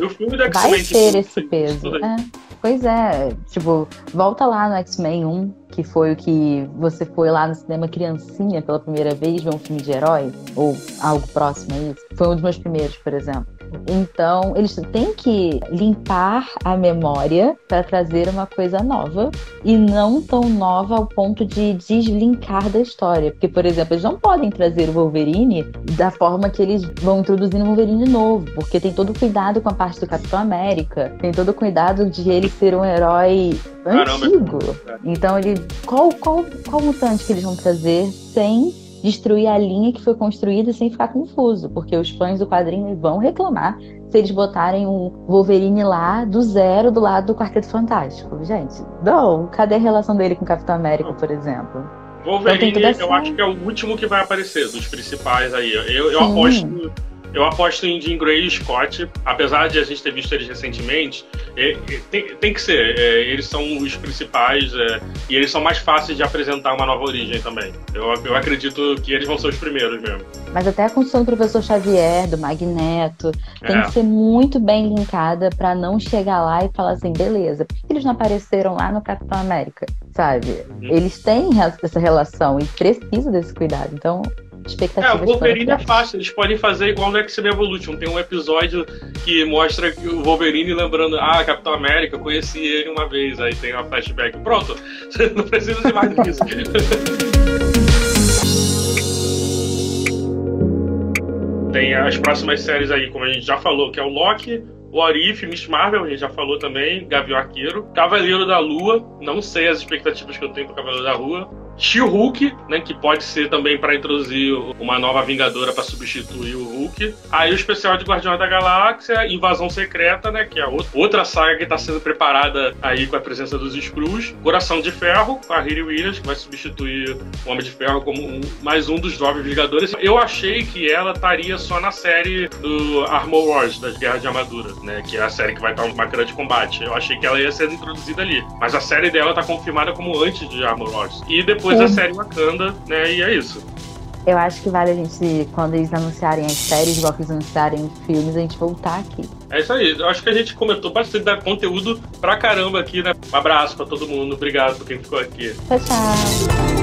vai ter esse peso. É, pois é, tipo, volta lá no X-Men 1, que foi o que você foi lá no cinema criancinha pela primeira vez ver um filme de herói, ou algo próximo a isso. Foi um dos meus primeiros, por exemplo. Então, eles têm que limpar a memória para trazer uma coisa nova e não tão nova ao ponto de deslinkar da história. Porque, por exemplo, eles não podem trazer o Wolverine da forma que eles vão introduzir um Wolverine novo, porque tem todo o cuidado com a parte do Capitão América, tem todo o cuidado de ele ser um herói Caramba. antigo. Então, ele qual, qual, qual mutante que eles vão trazer sem destruir a linha que foi construída sem ficar confuso? Porque os fãs do quadrinho vão reclamar se eles botarem um Wolverine lá do zero do lado do Quarteto Fantástico. Gente, não. Cadê a relação dele com o Capitão América, por exemplo? Então Wolverine, essa- eu acho que é o último que vai aparecer dos principais aí. Eu, eu aposto. Eu aposto em Jean Grey e Scott, apesar de a gente ter visto eles recentemente, é, é, tem, tem que ser. é, eles são os principais é, e eles são mais fáceis de apresentar uma nova origem também. Eu, eu acredito que eles vão ser os primeiros mesmo. Mas até a construção do professor Xavier, do Magneto, tem É. que ser muito bem linkada pra não chegar lá e falar assim, beleza, por que eles não apareceram lá no Capitão América? Sabe? Uhum. Eles têm essa relação e precisam desse cuidado. Então, É, expectativas o Wolverine é fácil, eles podem fazer igual no X-Men Evolution. Tem um episódio que mostra o Wolverine lembrando, ah, Capitão América, eu conheci ele uma vez, aí tem uma flashback. Pronto, não precisa de mais disso. Tem as próximas séries aí, como a gente já falou, que é o Loki, O Orif, Miss Marvel, a gente já falou também, Gavião Arqueiro. Cavaleiro da Lua, não sei as expectativas que eu tenho pro Cavaleiro da Lua. She-Hulk, né, que pode ser também para introduzir uma nova Vingadora para substituir o Hulk. Aí o especial de Guardiões da Galáxia, Invasão Secreta, né, que é outra saga que está sendo preparada aí com a presença dos Skrulls. Coração de Ferro, com a Riri Williams, que vai substituir o Homem de Ferro como um, mais um dos jovens Vingadores. Eu achei que ela estaria só na série do Armor Wars, das Guerras de Armadura, né, que é a série que vai estar uma grande combate. Eu achei que ela ia ser introduzida ali. Mas a série dela está confirmada como antes de Armor Wars. E depois depois Sim. a série Wakanda, né? E é isso. Eu acho que vale a gente, quando eles anunciarem as séries, igual que eles anunciarem filmes, a gente voltar aqui. É isso aí. Eu acho que a gente comentou bastante da conteúdo pra caramba aqui, né? Um abraço pra todo mundo. Obrigado por quem ficou aqui. Tchau, tchau.